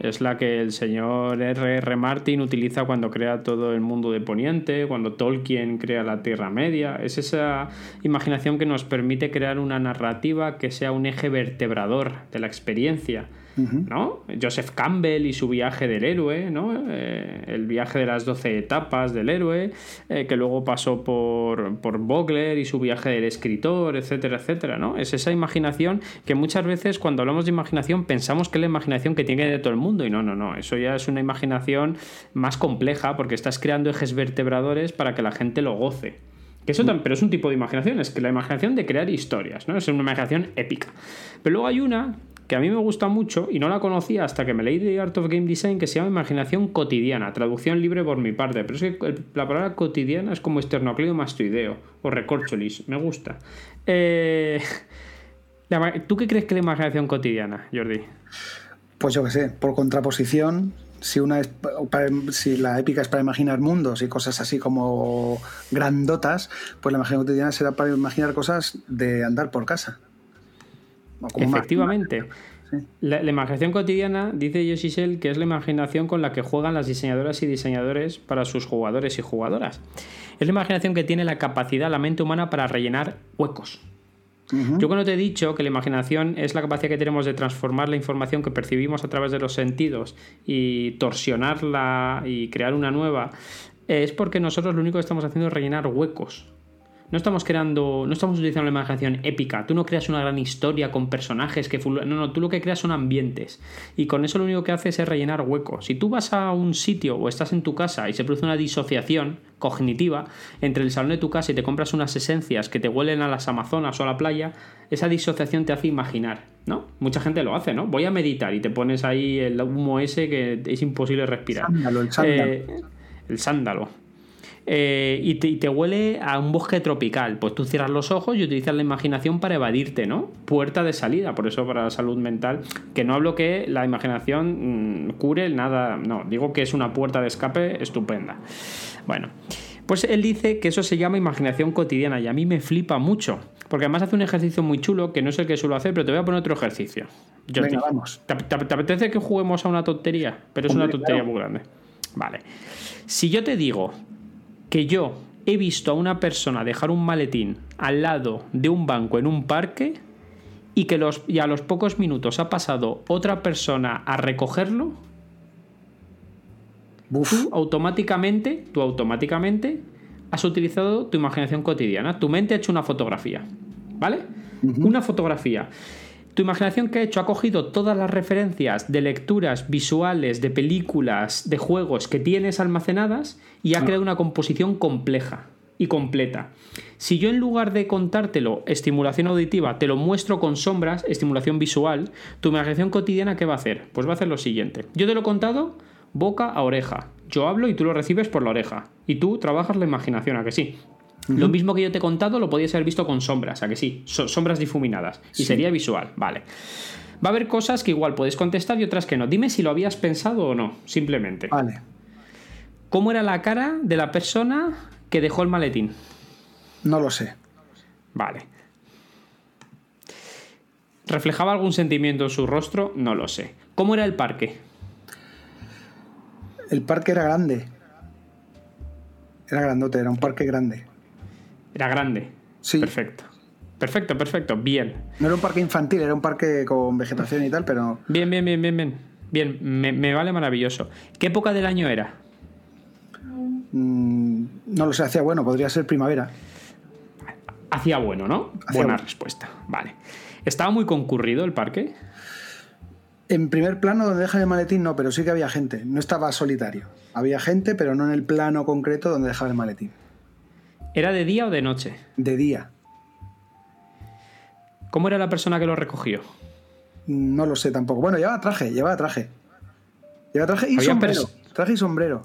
Es la que el señor R.R. Martin utiliza cuando crea todo el mundo de Poniente, cuando Tolkien crea la Tierra Media. Es esa imaginación que nos permite crear una narrativa que sea un eje vertebrador de la experiencia ¿no? Joseph Campbell y su viaje del héroe, ¿no? Eh, el viaje de las 12 etapas del héroe, eh, que luego pasó por, por Bogler y su viaje del escritor, etcétera, etcétera, ¿no? Es esa imaginación que muchas veces cuando hablamos de imaginación pensamos que es la imaginación que tiene de todo el mundo y no, no, no, eso ya es una imaginación más compleja porque estás creando ejes vertebradores para que la gente lo goce. Que eso pero es un tipo de imaginación, es que la imaginación de crear historias, ¿no? Es una imaginación épica. Pero luego hay una que a mí me gusta mucho y no la conocía hasta que me leí de Art of Game Design que se llama Imaginación Cotidiana, traducción libre por mi parte, pero es que la palabra cotidiana es como esternocleido mastoideo o recorcholis, me gusta. Eh, ¿Tú qué crees que es la imaginación cotidiana, Jordi? Pues yo qué sé, por contraposición, si, una si la épica es para imaginar mundos y cosas así como grandotas, pues la imaginación cotidiana será para imaginar cosas de andar por casa. Efectivamente. La, imaginación cotidiana, dice Yoshi que es la imaginación con la que juegan las diseñadoras y diseñadores para sus jugadores y jugadoras. Es la imaginación que tiene la capacidad, la mente humana, para rellenar huecos. Yo cuando te he dicho que la imaginación es la capacidad que tenemos de transformar la información que percibimos a través de los sentidos y torsionarla y crear una nueva, es porque nosotros lo único que estamos haciendo es rellenar huecos No estamos creando, no estamos utilizando la imaginación épica. Tú no creas una gran historia con personajes que no, no, tú lo que creas son ambientes. Y con eso lo único que haces es rellenar huecos. Si tú vas a un sitio o estás en tu casa y se produce una disociación cognitiva entre el salón de tu casa y te compras unas esencias que te huelen a las Amazonas o a la playa, esa disociación te hace imaginar, ¿no? Mucha gente lo hace, ¿no? Voy a meditar y te pones ahí el humo ese que es imposible respirar. el sándalo. Eh, el sándalo. Eh, y, te, huele a un bosque tropical. Pues tú cierras los ojos y utilizas la imaginación para evadirte, ¿no? Puerta de salida, por eso para la salud mental, que no hablo que la imaginación mm, cure nada, no, digo que es una puerta de escape estupenda. Bueno, pues él dice que eso se llama imaginación cotidiana y a mí me flipa mucho, porque además hace un ejercicio muy chulo que no es el que suelo hacer, pero te voy a poner otro ejercicio. Venga, vamos. ¿te, apetece que juguemos a una tontería? Pero es una tontería muy grande. Vale. Si yo te digo que yo he visto a una persona dejar un maletín al lado de un banco en un parque y que los, y a los pocos minutos ha pasado otra persona a recogerlo, tú automáticamente, tú automáticamente has utilizado tu imaginación cotidiana. Tu mente ha hecho una fotografía. ¿Vale? Una fotografía. Tu imaginación que ha hecho ha cogido todas las referencias de lecturas visuales, de películas, de juegos que tienes almacenadas y ha ah. creado una composición compleja y completa. Si yo en lugar de contártelo estimulación auditiva, te lo muestro con sombras, estimulación visual, tu imaginación cotidiana, ¿qué va a hacer? Pues va a hacer lo siguiente. Yo te lo he contado boca a oreja. Yo hablo y tú lo recibes por la oreja. Y tú trabajas la imaginación, ¿a que sí? Lo mismo que yo te he contado lo podías haber visto con sombras, ¿a que sí? sombras difuminadas. Y sería visual, vale. Va a haber cosas que igual puedes contestar y otras que no. Dime si lo habías pensado o no, simplemente. Vale. ¿Cómo era la cara de la persona que dejó el maletín? No lo sé. Vale. ¿Reflejaba algún sentimiento en su rostro? No lo sé. ¿Cómo era el parque? El parque era grande. Era grandote, era un parque grande. Era grande. Sí. Perfecto. Perfecto, perfecto. Bien. No era un parque infantil, era un parque con vegetación y tal, pero. Bien, bien, bien, bien, bien. Bien, me, vale maravilloso. ¿Qué época del año era? Mm, no lo sé, hacía bueno, podría ser primavera. Hacía bueno, ¿no? Buena respuesta. Vale. ¿Estaba muy concurrido el parque? En primer plano, donde dejan el maletín, no, pero sí que había gente. No estaba solitario. Había gente, pero no en el plano concreto donde dejaba el maletín. ¿Era de día o de noche? De día. ¿Cómo era la persona que lo recogió? No lo sé tampoco. Bueno, llevaba traje, llevaba traje. Llevaba traje y sombrero. Traje y sombrero.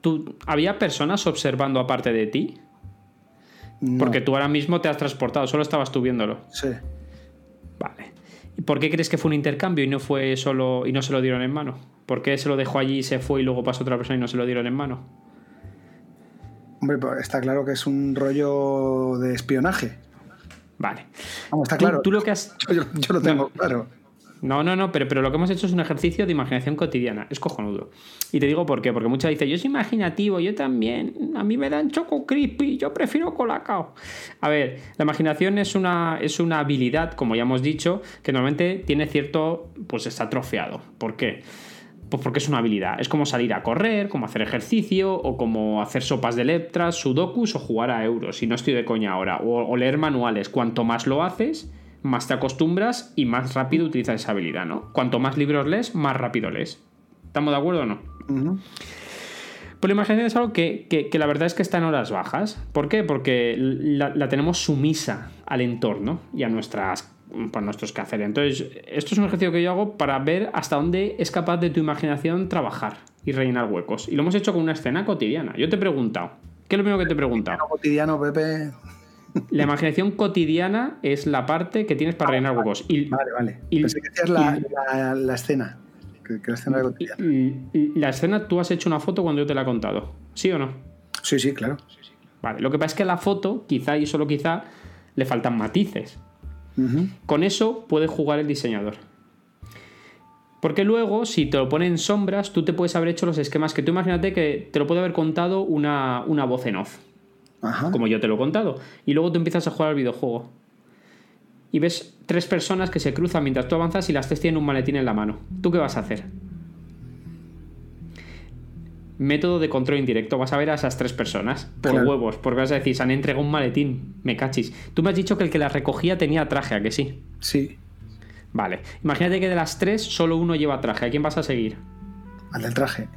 ¿Tú, ¿Había personas observando aparte de ti? Porque tú ahora mismo te has transportado, solo estabas tú viéndolo. Sí. Vale. ¿Y por qué crees que fue un intercambio y no fue solo y no se lo dieron en mano? ¿Por qué se lo dejó allí y se fue y luego pasó otra persona y no se lo dieron en mano? Hombre, está claro que es un rollo de espionaje. Vale. Vamos, está claro. Tú lo que has... yo, lo tengo claro. No, no, no, pero, pero lo que hemos hecho es un ejercicio de imaginación cotidiana. Es cojonudo. Y te digo por qué. Porque muchas dicen, yo soy imaginativo, yo también. A mí me dan choco crispy, yo prefiero colacao. A ver, la imaginación es una, es una habilidad, como ya hemos dicho, que normalmente tiene cierto. Pues está atrofiado. ¿Por qué? Pues porque es una habilidad. Es como salir a correr, como hacer ejercicio, o como hacer sopas de letras, sudokus o jugar a euros. Y no estoy de coña ahora. o leer manuales. Cuanto más lo haces más te acostumbras y más rápido utilizas esa habilidad, ¿no? Cuanto más libros lees, más rápido lees. ¿Estamos de acuerdo o no? Pues la imaginación es algo que, la verdad es que está en horas bajas. ¿Por qué? Porque la, tenemos sumisa al entorno y a nuestras para nuestros quehaceres. Entonces, esto es un ejercicio que yo hago para ver hasta dónde es capaz de tu imaginación trabajar y rellenar huecos. Y lo hemos hecho con una escena cotidiana. Yo te he preguntado. ¿Qué es lo primero que te he preguntado? Cotidiano, Pepe. La imaginación cotidiana es la parte que tienes para ah, rellenar huecos. Y, vale, vale. Pensé que decías la, la, escena. Que, la escena cotidiana. La escena, tú has hecho una foto cuando yo te la he contado. ¿Sí o no? Sí, sí, claro. Vale, lo que pasa es que la foto, quizá y solo quizá, le faltan matices. Con eso puede jugar el diseñador. Porque luego, si te lo pone en sombras, tú te puedes haber hecho los esquemas que tú imagínate que te lo puede haber contado una, una voz en off como yo te lo he contado. Y luego tú empiezas a jugar al videojuego. Y ves tres personas que se cruzan mientras tú avanzas y las tres tienen un maletín en la mano. ¿Tú qué vas a hacer? Método de control indirecto. Vas a ver a esas tres personas por huevos, porque vas a decir, se han entregado un maletín, me cachis. Tú me has dicho que el que la recogía tenía traje, ¿a que sí? Sí. Vale. Imagínate que de las tres solo uno lleva traje. ¿A quién vas a seguir? Al del traje.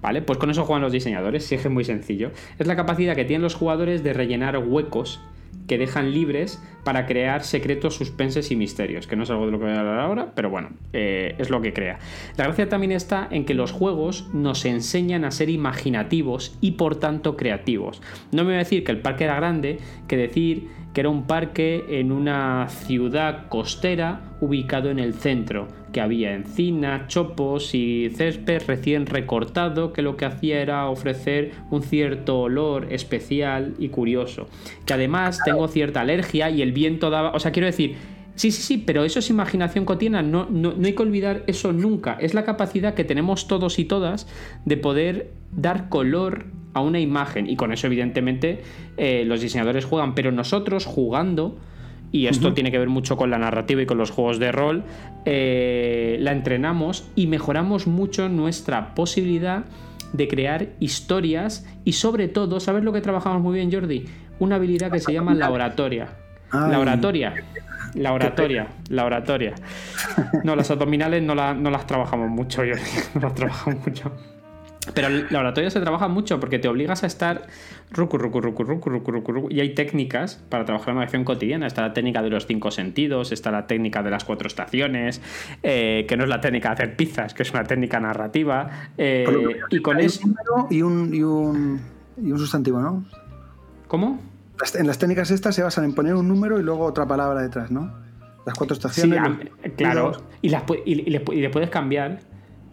¿Vale? Pues con eso juegan los diseñadores, si es muy sencillo. Es la capacidad que tienen los jugadores de rellenar huecos que dejan libres para crear secretos, suspenses y misterios, que no es algo de lo que voy a hablar ahora, pero bueno, eh, es lo que crea. La gracia también está en que los juegos nos enseñan a ser imaginativos y por tanto creativos. No me voy a decir que el parque era grande, que decir que era un parque en una ciudad costera ubicado en el centro, que había encina, chopos y césped recién recortado que lo que hacía era ofrecer un cierto olor especial y curioso. Que además tengo cierta alergia y el viento daba... O sea, quiero decir, Sí, sí, sí, pero eso es imaginación cotidiana, no, no, no, hay que olvidar eso nunca. Es la capacidad que tenemos todos y todas de poder dar color a una imagen y con eso evidentemente eh, los diseñadores juegan, pero nosotros jugando, y esto tiene que ver mucho con la narrativa y con los juegos de rol, eh, la entrenamos y mejoramos mucho nuestra posibilidad de crear historias y sobre todo, ¿sabes lo que trabajamos muy bien Jordi? Una habilidad que se llama la oratoria. La oratoria la oratoria, la oratoria. No, las abdominales no, no las trabajamos mucho, yo no las trabajamos mucho. Pero la oratoria se trabaja mucho porque te obligas a estar rucu, rucu, rucu, rucu, rucu, rucu, y hay técnicas para trabajar la acción cotidiana. Está la técnica de los cinco sentidos, está la técnica de las cuatro estaciones, eh, que no es la técnica de hacer pizzas, que es una técnica narrativa. Eh, y con eso... Y un, y, un, y un sustantivo, ¿no? ¿Cómo? en las técnicas estas se basan en poner un número y luego otra palabra detrás, ¿no? Las cuatro estaciones. claro. Y, las, y, le puedes cambiar.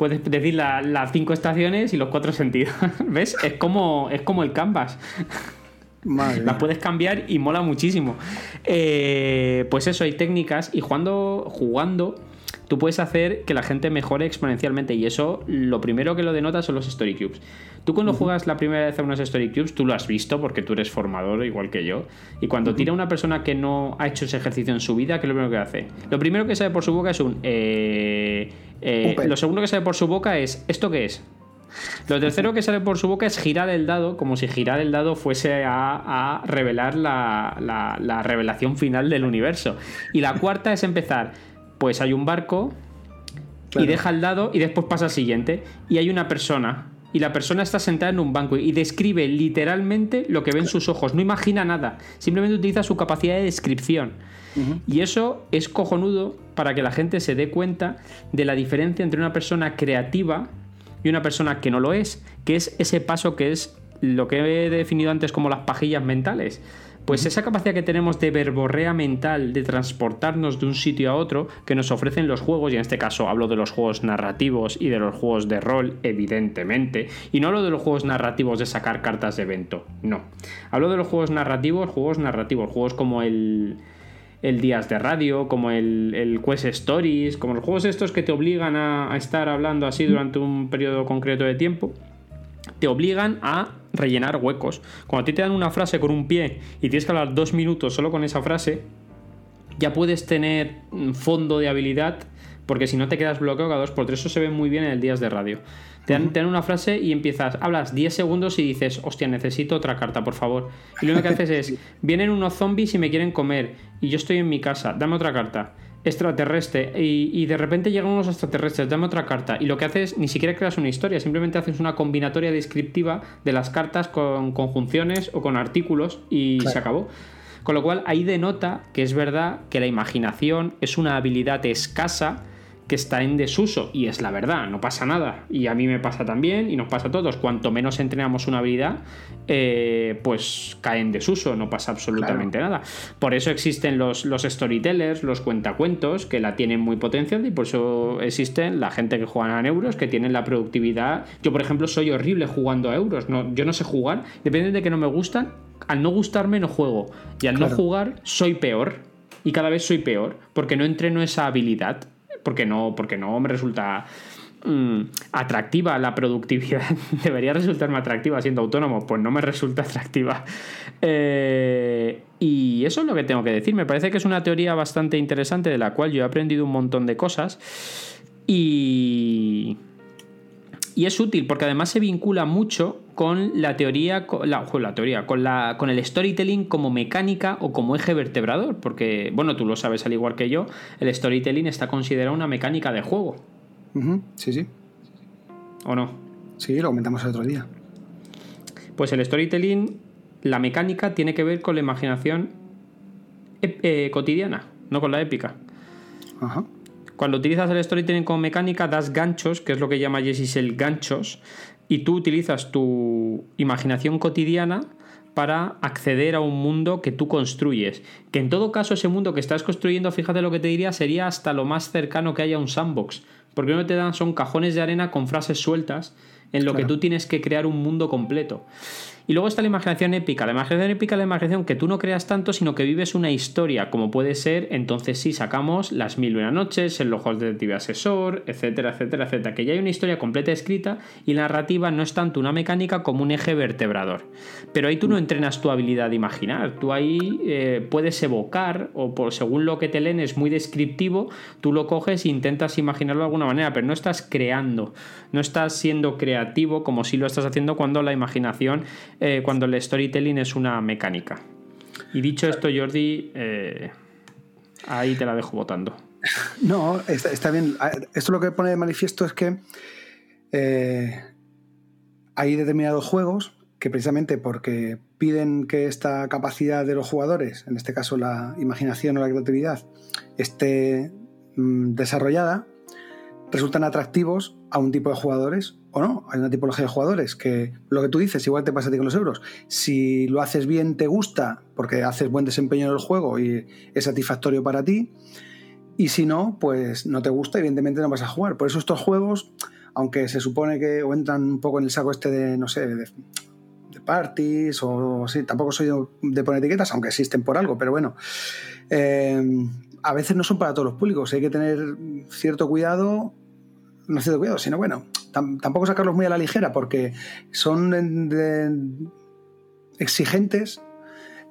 Puedes decir las cinco estaciones y los cuatro sentidos. ¿Ves? Es como, es como el canvas. Las puedes cambiar y mola muchísimo. Eh, pues eso, hay técnicas y jugando, jugando tú puedes hacer que la gente mejore exponencialmente y eso lo primero que lo denota son los Story Cubes. Tú cuando juegas la primera vez a unos Story Cubes, tú lo has visto porque tú eres formador igual que yo. Y cuando tira una persona que no ha hecho ese ejercicio en su vida, ¿qué es lo primero que hace? Lo primero que sale por su boca es un... Eh, eh, lo segundo que sale por su boca es, ¿esto qué es? Lo tercero que sale por su boca es girar el dado, como si girar el dado fuese a, revelar la, la, revelación final del universo. Y la cuarta es empezar, pues hay un barco y deja el dado y después pasa al siguiente. Y hay una persona. Y la persona está sentada en un banco y describe literalmente lo que ve en sus ojos, no imagina nada, simplemente utiliza su capacidad de descripción. Y eso es cojonudo para que la gente se dé cuenta de la diferencia entre una persona creativa y una persona que no lo es, que es ese paso que es lo que he definido antes como las pajillas mentales. Pues esa capacidad que tenemos de verborrea mental, de transportarnos de un sitio a otro, que nos ofrecen los juegos, y en este caso hablo de los juegos narrativos y de los juegos de rol, evidentemente, y no hablo de los juegos narrativos de sacar cartas de evento, no. Hablo de los juegos narrativos, juegos narrativos, juegos como el, el Días de Radio, como el, el, Quest Stories, como los juegos estos que te obligan a estar hablando así durante un periodo concreto de tiempo te obligan a rellenar huecos. Cuando a ti te dan una frase con un pie y tienes que hablar dos minutos solo con esa frase, ya puedes tener fondo de habilidad porque si no te quedas bloqueado dos por tres. Eso se ve muy bien en el días de radio. Te dan, una frase y empiezas, hablas 10 segundos y dices, hostia, necesito otra carta, por favor. Y lo que haces es, vienen unos zombies y me quieren comer y yo estoy en mi casa, dame otra carta extraterrestre y, de repente llegan unos extraterrestres, dame otra carta y lo que haces ni siquiera creas una historia, simplemente haces una combinatoria descriptiva de las cartas con conjunciones o con artículos y se acabó. Con lo cual ahí denota que es verdad que la imaginación es una habilidad escasa que está en desuso y es la verdad, no pasa nada. Y a mí me pasa también y nos pasa a todos. Cuanto menos entrenamos una habilidad, eh, pues cae en desuso, no pasa absolutamente nada. Por eso existen los, los storytellers, los cuentacuentos, que la tienen muy potenciada y por eso existen la gente que juega a euros, que tienen la productividad. Yo, por ejemplo, soy horrible jugando a euros, no, yo no sé jugar, depende de que no me gustan. Al no gustarme no juego y al no jugar soy peor y cada vez soy peor porque no entreno esa habilidad porque no, porque no me resulta mm, atractiva la productividad. Debería resultarme atractiva siendo autónomo, pues no me resulta atractiva. Eh, y eso es lo que tengo que decir. Me parece que es una teoría bastante interesante de la cual yo he aprendido un montón de cosas. Y, y es útil porque además se vincula mucho con la teoría, con la, la teoría, con, la, con el storytelling como mecánica o como eje vertebrador. Porque, bueno, tú lo sabes al igual que yo, el storytelling está considerado una mecánica de juego. Sí, sí. ¿O no? Sí, lo comentamos el otro día. Pues el storytelling, la mecánica tiene que ver con la imaginación eh, cotidiana, no con la épica. Ajá. Cuando utilizas el storytelling como mecánica, das ganchos, que es lo que llama Jessis el ganchos, y tú utilizas tu imaginación cotidiana para acceder a un mundo que tú construyes. Que en todo caso ese mundo que estás construyendo, fíjate lo que te diría, sería hasta lo más cercano que haya un sandbox. Porque no te dan son cajones de arena con frases sueltas en lo que tú tienes que crear un mundo completo. Y luego está la imaginación épica. La imaginación épica la imaginación que tú no creas tanto, sino que vives una historia, como puede ser, entonces sí, sacamos Las Mil y una Noches, El Ojo del Detective Asesor, etcétera, etcétera, etcétera. Que ya hay una historia completa escrita y la narrativa no es tanto una mecánica como un eje vertebrador. Pero ahí tú no entrenas tu habilidad de imaginar. Tú ahí eh, puedes evocar, o por, según lo que te leen es muy descriptivo, tú lo coges e intentas imaginarlo de alguna manera, pero no estás creando, no estás siendo creativo como si lo estás haciendo cuando la imaginación eh, cuando el storytelling es una mecánica. Y dicho esto, Jordi, eh, ahí te la dejo votando. No, está, bien. Ah, esto lo que pone de manifiesto es que eh, hay determinados juegos que precisamente porque piden que esta capacidad de los jugadores, en este caso la imaginación o la creatividad, esté mm, desarrollada, resultan atractivos a un tipo de jugadores o no. Hay una tipología de jugadores que lo que tú dices, igual te pasa a ti con los euros. Si lo haces bien, te gusta porque haces buen desempeño en el juego y es satisfactorio para ti. Y si no, pues no te gusta, evidentemente no vas a jugar. Por eso estos juegos, aunque se supone que entran un poco en el saco este de, no sé, de, parties o así, tampoco soy de poner etiquetas, aunque existen por algo, pero bueno. Eh, a veces no son para todos los públicos, hay que tener cierto cuidado no cierto cuidado, sino bueno, tampoco sacarlos muy a la ligera porque son exigentes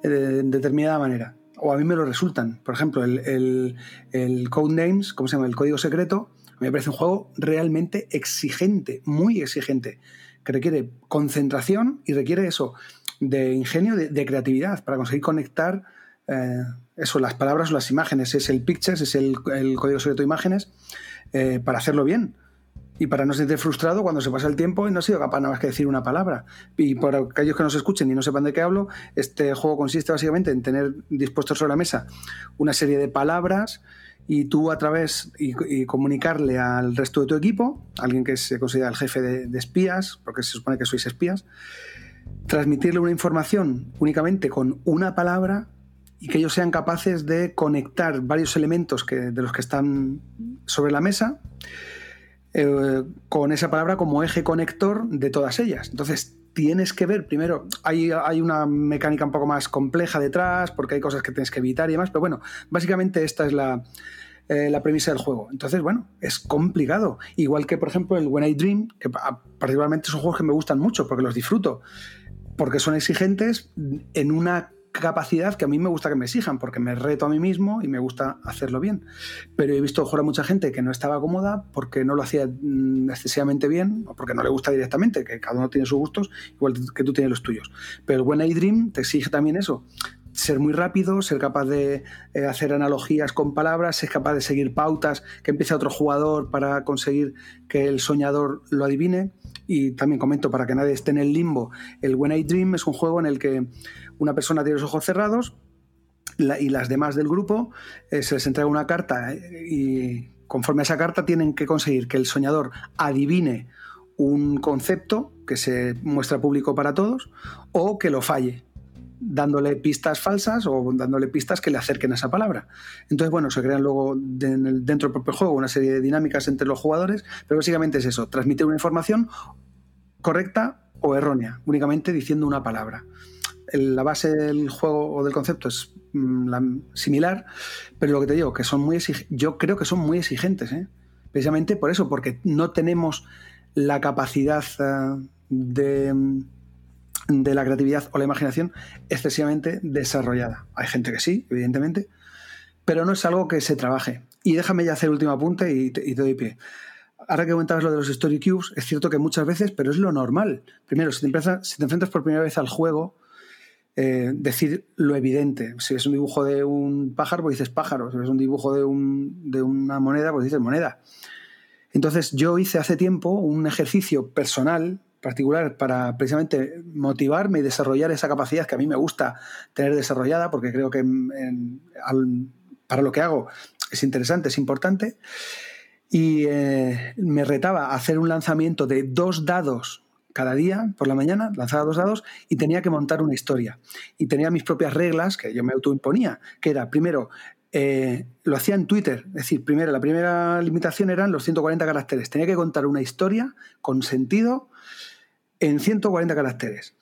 de, determinada manera. O a mí me lo resultan. Por ejemplo, el, el, el Codenames, ¿cómo se llama? El código secreto, me parece un juego realmente exigente, muy exigente, que requiere concentración y requiere eso, de ingenio, de, creatividad, para conseguir conectar eh, eso, las palabras o las imágenes. Es el Pictures, es el, código secreto de imágenes, eh, para hacerlo bien y para no sentir frustrado cuando se pasa el tiempo y no he sido capaz nada más que decir una palabra. Y por aquellos que nos escuchen y no sepan de qué hablo, este juego consiste básicamente en tener dispuestos sobre la mesa una serie de palabras y tú a través y, comunicarle al resto de tu equipo, alguien que se considera el jefe de, espías, porque se supone que sois espías, transmitirle una información únicamente con una palabra y que ellos sean capaces de conectar varios elementos que, de los que están sobre la mesa eh, con esa palabra como eje conector de todas ellas. Entonces, tienes que ver, primero, hay, hay, una mecánica un poco más compleja detrás, porque hay cosas que tienes que evitar y demás, pero bueno, básicamente esta es la, eh, la premisa del juego. Entonces, bueno, es complicado. Igual que, por ejemplo, el When I Dream, que particularmente son juegos que me gustan mucho porque los disfruto, porque son exigentes en una capacidad que a mí me gusta que me exijan, porque me reto a mí mismo y me gusta hacerlo bien. Pero he visto jugar a mucha gente que no estaba cómoda porque no lo hacía mm, excesivamente bien o porque no le gusta directamente, que cada uno tiene sus gustos, igual que tú tienes los tuyos. Pero el When I Dream te exige también eso, ser muy rápido, ser capaz de eh, hacer analogías con palabras, ser capaz de seguir pautas que empiece otro jugador para conseguir que el soñador lo adivine. Y también comento para que nadie esté en el limbo, el When I Dream es un juego en el que una persona tiene los ojos cerrados y las demás del grupo eh, se les entrega una carta eh, y conforme a esa carta tienen que conseguir que el soñador adivine un concepto que se muestra público para todos o que lo falle dándole pistas falsas o dándole pistas que le acerquen a esa palabra. Entonces, bueno, se crean luego dentro del propio juego una serie de dinámicas entre los jugadores, pero básicamente es eso, transmitir una información correcta o errónea, únicamente diciendo una palabra. La base del juego o del concepto es mm, similar, pero lo que te digo, que son muy yo creo que son muy exigentes, ¿eh? precisamente por eso, porque no tenemos la capacidad eh, de de la creatividad o la imaginación excesivamente desarrollada. Hay gente que sí, evidentemente, pero no es algo que se trabaje. Y déjame ya hacer el último apunte y te, doy pie. ahora que comentabas lo de los story cubes, es cierto que muchas veces, pero es lo normal. Primero, si te, si te enfrentas por primera vez al juego, eh, decir lo evidente. Si es un dibujo de un pájaro, pues dices pájaro. Si es un dibujo de, un, de una moneda, pues dices moneda. Entonces yo hice hace tiempo un ejercicio personal, particular, para precisamente motivarme y desarrollar esa capacidad que a mí me gusta tener desarrollada, porque creo que para lo que hago es interesante, es importante. Y eh, me retaba hacer un lanzamiento de dos dados cada día por la mañana, lanzaba dos dados y tenía que montar una historia. Y tenía mis propias reglas que yo me autoimponía, que era, primero, eh, lo hacía en Twitter. Es decir, primero, la primera limitación eran los 140 caracteres. Tenía que contar una historia con sentido en 140 caracteres.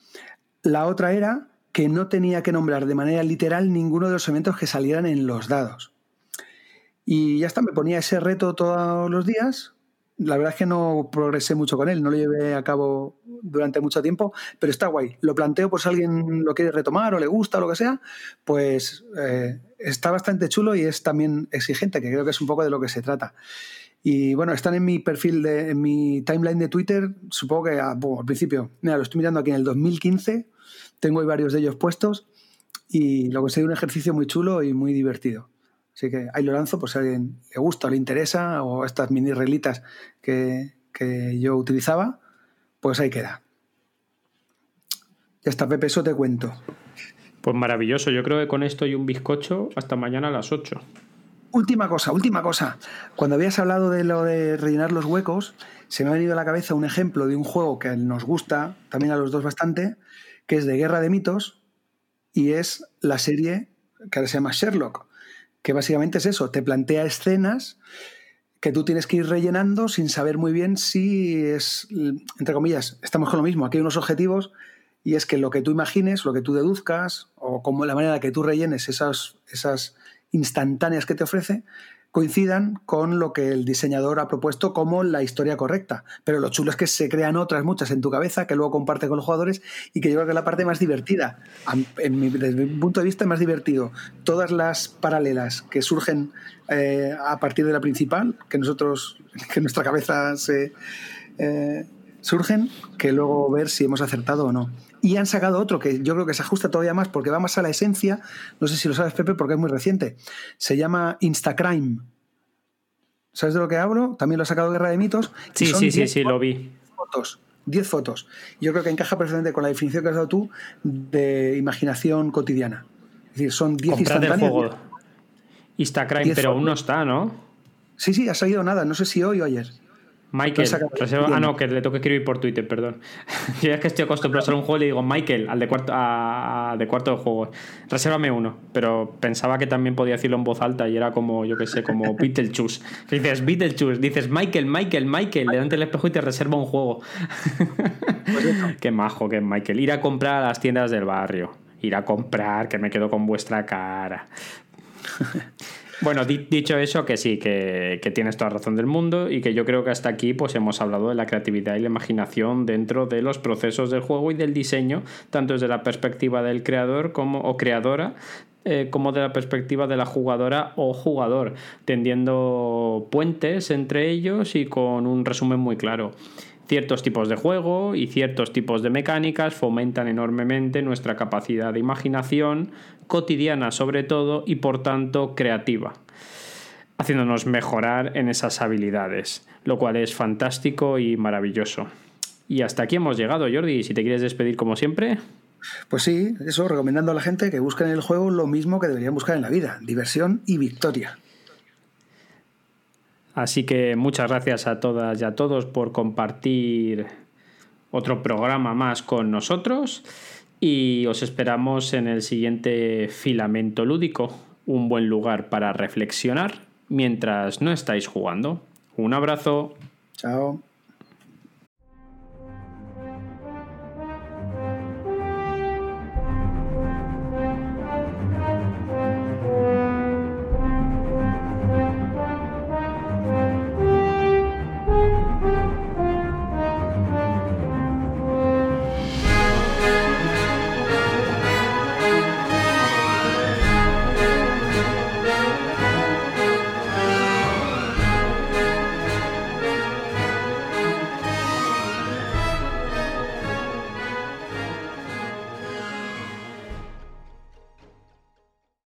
La otra era que no tenía que nombrar de manera literal ninguno de los elementos que salieran en los dados. Y ya está, me ponía ese reto todos los días. La verdad es que no progresé mucho con él, no lo llevé a cabo durante mucho tiempo, pero está guay. Lo planteo por si alguien lo quiere retomar o le gusta o lo que sea, pues eh, está bastante chulo y es también exigente, que creo que es un poco de lo que se trata. Y bueno, están en mi perfil, de, en mi timeline de Twitter, supongo que ah, al principio, mira, lo estoy mirando aquí en el 2015, tengo varios de ellos puestos y lo conseguí un ejercicio muy chulo y muy divertido. Así que ahí lo lanzo por si a alguien le gusta o le interesa, o estas mini reglitas que, que yo utilizaba, pues ahí queda. Ya está, Pepe, eso te cuento. Pues maravilloso, yo creo que con esto y un bizcocho hasta mañana a las 8. Última cosa, última cosa. Cuando habías hablado de lo de rellenar los huecos, se me ha venido a la cabeza un ejemplo de un juego que nos gusta, también a los dos bastante, que es de Guerra de Mitos, y es la serie que ahora se llama Sherlock, que básicamente es eso, te plantea escenas que tú tienes que ir rellenando sin saber muy bien si es, entre comillas, estamos con lo mismo, aquí hay unos objetivos y es que lo que tú imagines, lo que tú deduzcas o como la manera que tú rellenes esas, esas instantáneas que te ofrece, coincidan con lo que el diseñador ha propuesto como la historia correcta. Pero lo chulo es que se crean otras muchas en tu cabeza que luego comparte con los jugadores y que yo creo que es la parte más divertida. desde mi punto de vista, más divertido. Todas las paralelas que surgen eh, a partir de la principal, que nosotros, que nuestra cabeza se. Eh, surgen que luego ver si hemos acertado o no. Y han sacado otro que yo creo que se ajusta todavía más porque va más a la esencia. No sé si lo sabes, Pepe, porque es muy reciente. Se llama Instacrime. ¿Sabes de lo que hablo? También lo ha sacado Guerra de Mitos. Sí, sí, sí, sí, lo vi. Fotos. 10 fotos. Yo creo que encaja perfectamente con la definición que has dado tú de imaginación cotidiana. Es decir, son 10 instantáneas. juego. Instacrime, pero aún no está, ¿no? Sí, sí, ha salido nada. No sé si hoy o ayer. Michael, reserva, ah, no, que le tengo que escribir por Twitter, perdón. Yo es que estoy acostumbrado a hacer un juego y le digo, Michael, al de cuarto, de cuarto de juego, resérvame uno. Pero pensaba que también podía decirlo en voz alta y era como, yo qué sé, como Beetlejuice. Dices Beetlejuice, dices Michael, Michael, Michael, delante del espejo y te reserva un juego. Pues qué majo que es Michael. Ir a comprar a las tiendas del barrio. Ir a comprar, que me quedo con vuestra cara. Bueno, dicho eso, que sí, que, tienes toda razón del mundo y que yo creo que hasta aquí pues hemos hablado de la creatividad y la imaginación dentro de los procesos del juego y del diseño, tanto desde la perspectiva del creador como o creadora, eh, como de la perspectiva de la jugadora o jugador, tendiendo puentes entre ellos y con un resumen muy claro. Ciertos tipos de juego y ciertos tipos de mecánicas fomentan enormemente nuestra capacidad de imaginación, cotidiana sobre todo y por tanto creativa, haciéndonos mejorar en esas habilidades, lo cual es fantástico y maravilloso. Y hasta aquí hemos llegado, Jordi. Si te quieres despedir como siempre. Pues sí, eso, recomendando a la gente que busquen en el juego lo mismo que deberían buscar en la vida, diversión y victoria. Así que muchas gracias a todas y a todos por compartir otro programa más con nosotros y os esperamos en el siguiente filamento lúdico, un buen lugar para reflexionar mientras no estáis jugando. Un abrazo. Chao.